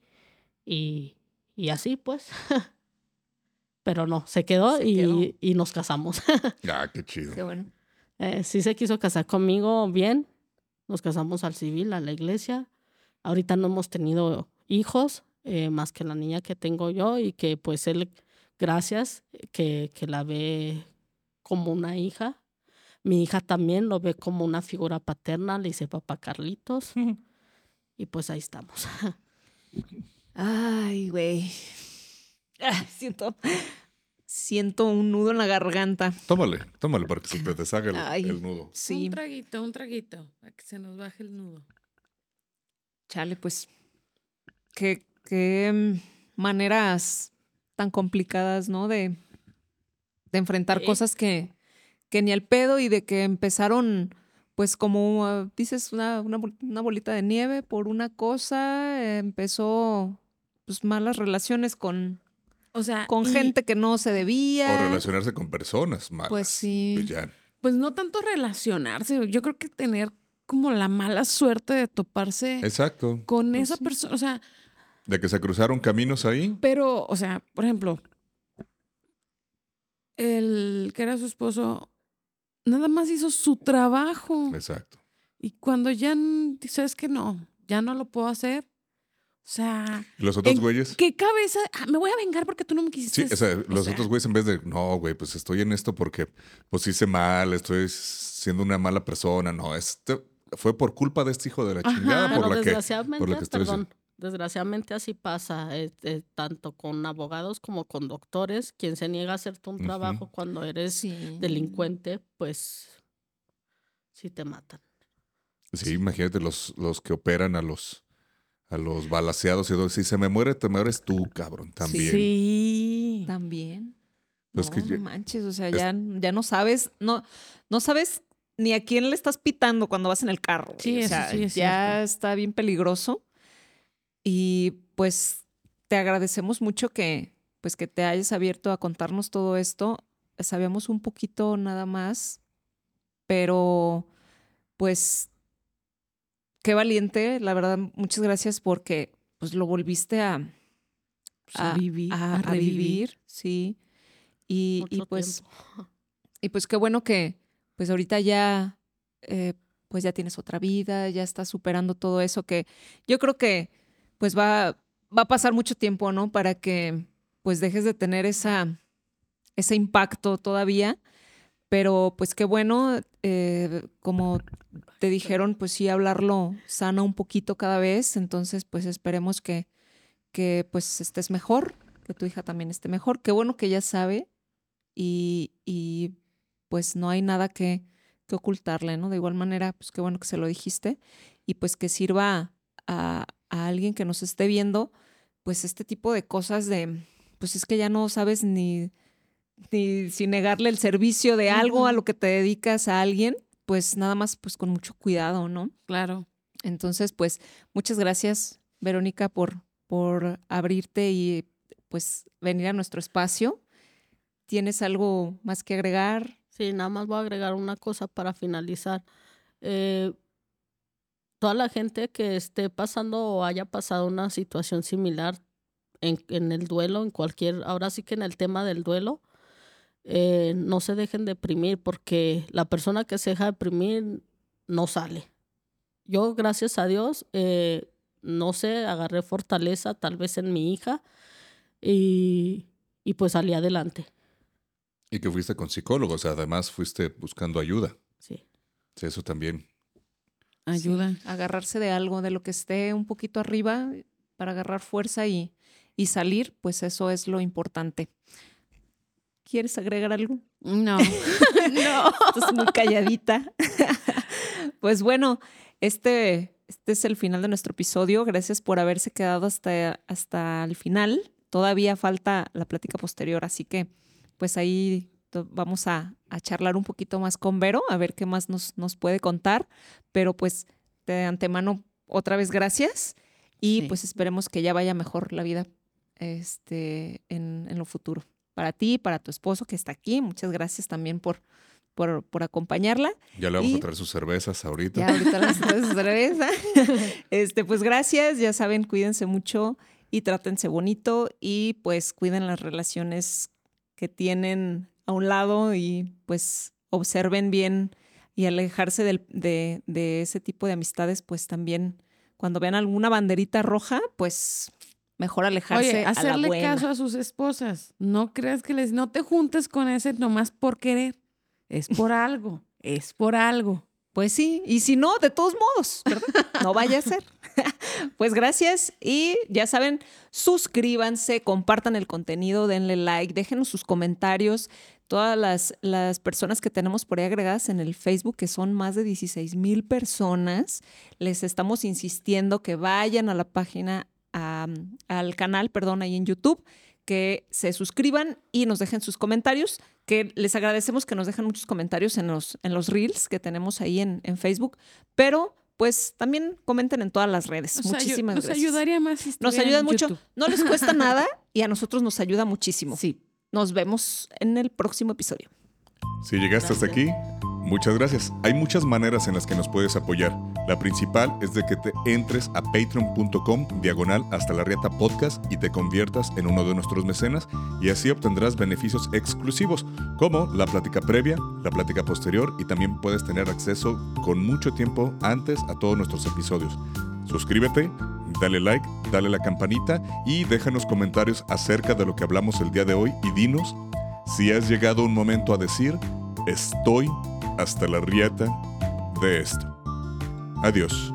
D: y, y así pues. Pero no, se quedó,
C: Se
D: y,
C: quedó.
D: y nos casamos.
B: Ah, qué chido.
C: Qué bueno.
D: Eh, sí se quiso casar conmigo bien. Nos casamos al civil, a la iglesia. Ahorita no hemos tenido hijos, eh, más que la niña que tengo yo y que pues él, gracias, que, que la ve como una hija. Mi hija también lo ve como una figura paterna, le dice papá Carlitos. y pues ahí estamos.
C: Ay, güey. Ah, siento, siento un nudo en la garganta.
B: Tómale, tómale para que se te deshaga el,
C: Ay.
B: el nudo.
C: Sí,
A: Un traguito, un traguito, para que se nos baje el nudo.
C: chale, pues. Qué, qué mm, maneras tan complicadas, ¿no? De, de enfrentar
D: Sí.
C: cosas que, que ni al pedo y de que empezaron, pues como ah, dices, una, una, bol- una bolita de nieve por una cosa, eh, empezó pues malas relaciones con,
A: O sea,
C: con
A: y-
C: gente que no se debía.
B: O relacionarse con personas malas.
C: Pues sí.
B: Pues ya.
A: Pues no tanto relacionarse, yo creo que tener como la mala suerte de toparse
B: Exacto.
A: con
C: Pues
A: esa
C: sí.
A: persona, o sea,
B: De que se cruzaron caminos ahí.
A: pero, o sea, por ejemplo, el que era su esposo, nada más hizo su trabajo.
B: Exacto.
A: Y cuando ya sabes que no, ya no lo puedo hacer. O sea,
B: ¿Y los otros
A: ¿en
B: güeyes?
A: ¿qué cabeza? Ah, me voy a vengar porque tú no me quisiste.
B: Sí, o sea, los
A: sea,
B: otros güeyes en vez de, no, güey, pues estoy en esto porque pues hice mal, estoy siendo una mala persona. No, este fue por culpa de este hijo de la
A: Ajá,
B: chingada
D: Pero
B: por la que,
D: desgraciadamente,
B: por la que estoy
D: perdón, desgraciadamente así pasa, eh, eh, tanto con abogados como con doctores. Quien se niega a hacerte un trabajo cuando eres
C: Sí.
D: delincuente, pues sí te matan.
B: Sí, imagínate los, los que operan a los a los balaseados y todo. Si se me muere, te mueres tú, cabrón, también.
A: Sí.
C: También.
B: Pues
C: no,
B: que
C: no manches, o sea,
B: es-
C: ya, ya no sabes, no, no sabes ni a quién le estás pitando cuando vas en el carro.
A: Sí,
C: o sea,
A: sí es
C: ya
A: cierto.
C: está bien peligroso. Y pues te agradecemos mucho que, pues, que te hayas abierto a contarnos todo esto. Sabíamos un poquito nada más, pero pues qué valiente, la verdad, muchas gracias porque pues lo volviste a,
A: Pues, a, vivir,
C: a,
A: revivir.
C: vivir, sí. Y, y pues,
D: tiempo.
C: y pues qué bueno que pues ahorita ya, eh, pues ya tienes otra vida, ya estás superando todo eso que yo creo que pues va, va a pasar mucho tiempo, ¿no? Para que pues dejes de tener esa, ese impacto todavía. Pero pues qué bueno, eh, como te dijeron, pues sí, hablarlo sana un poquito cada vez. Entonces, pues esperemos que, que pues estés mejor, que tu hija también esté mejor. Qué bueno que ella sabe y, y, pues no hay nada que, que ocultarle, ¿no? De igual manera, pues qué bueno que se lo dijiste y pues que sirva a, a alguien que nos esté viendo, pues este tipo de cosas de, pues es que ya no sabes ni, ni si negarle el servicio de algo a lo que te dedicas a alguien, pues nada más pues con mucho cuidado, ¿no?
A: Claro.
C: Entonces, pues muchas gracias, Verónica, por, por abrirte y pues venir a nuestro espacio. ¿Tienes algo más que agregar?
D: Sí, nada más voy a agregar una cosa para finalizar. Eh, toda la gente que esté pasando o haya pasado una situación similar en, en el duelo, en cualquier, ahora sí que en el tema del duelo, eh, no se dejen deprimir porque la persona que se deja deprimir no sale. Yo, gracias a Dios, eh, no sé, agarré fortaleza tal vez en mi hija y, y pues salí adelante.
B: Y que fuiste con psicólogos, además fuiste buscando ayuda.
D: Sí.
B: Sí, eso también.
A: Ayuda.
C: Sí, agarrarse de algo, de lo que esté un poquito arriba para agarrar fuerza y, y salir, pues eso es lo importante. ¿Quieres agregar algo?
A: No.
C: no. Estás muy calladita. pues bueno, este, este es el final de nuestro episodio. Gracias por haberse quedado hasta, hasta el final. Todavía falta la plática posterior, así que pues ahí vamos a, a charlar un poquito más con Vero, a ver qué más nos, nos puede contar. Pero pues de antemano, otra vez gracias y
A: Sí.
C: pues esperemos que ya vaya mejor la vida este, en, en lo futuro. Para ti, para tu esposo que está aquí, muchas gracias también por, por, por acompañarla.
B: Ya le vamos
C: Y-
B: a traer sus cervezas ahorita.
C: Ya ahorita las traes otra vez. ¿ah? Este, pues gracias, ya saben, cuídense mucho y trátense bonito y pues cuiden las relaciones que tienen a un lado y pues observen bien y alejarse del- de, de ese tipo de amistades, pues también cuando vean alguna banderita roja, pues mejor alejarse
A: Oye,
C: a la buena.
A: caso a sus esposas. No creas que les, no te juntes con ese nomás por querer. Es por algo. Es por algo.
C: Pues sí, y si no, de todos modos, ¿verdad? No vaya a ser. pues gracias y ya saben, suscríbanse, compartan el contenido, denle like, déjenos sus comentarios. Todas las, las personas que tenemos por ahí agregadas en el Facebook, que son más de 16 mil personas, les estamos insistiendo que vayan a la página, a- al canal, perdón, ahí en YouTube, que se suscriban y nos dejen sus comentarios, que les agradecemos que nos dejen muchos comentarios en los, en los reels que tenemos ahí en, en Facebook, pero pues también comenten en todas las redes.
A: Nos,
C: Muchísimas
A: nos
C: gracias.
A: ayudaría más si
C: Nos
A: en
C: mucho,
A: YouTube.
C: no les cuesta nada y a nosotros nos ayuda muchísimo.
A: Sí.
C: Nos vemos en el próximo episodio.
B: Si llegaste hasta aquí, muchas gracias. Hay muchas maneras en las que nos puedes apoyar. La principal es de que te entres a patreon.com diagonal hasta la riata podcast y te conviertas en uno de nuestros mecenas y así obtendrás beneficios exclusivos como la plática previa, la plática posterior y también puedes tener acceso con mucho tiempo antes a todos nuestros episodios. Suscríbete, dale like, dale la campanita y déjanos comentarios acerca de lo que hablamos el día de hoy y dinos si has llegado un momento a decir, estoy hasta la rieta de esto. Adiós.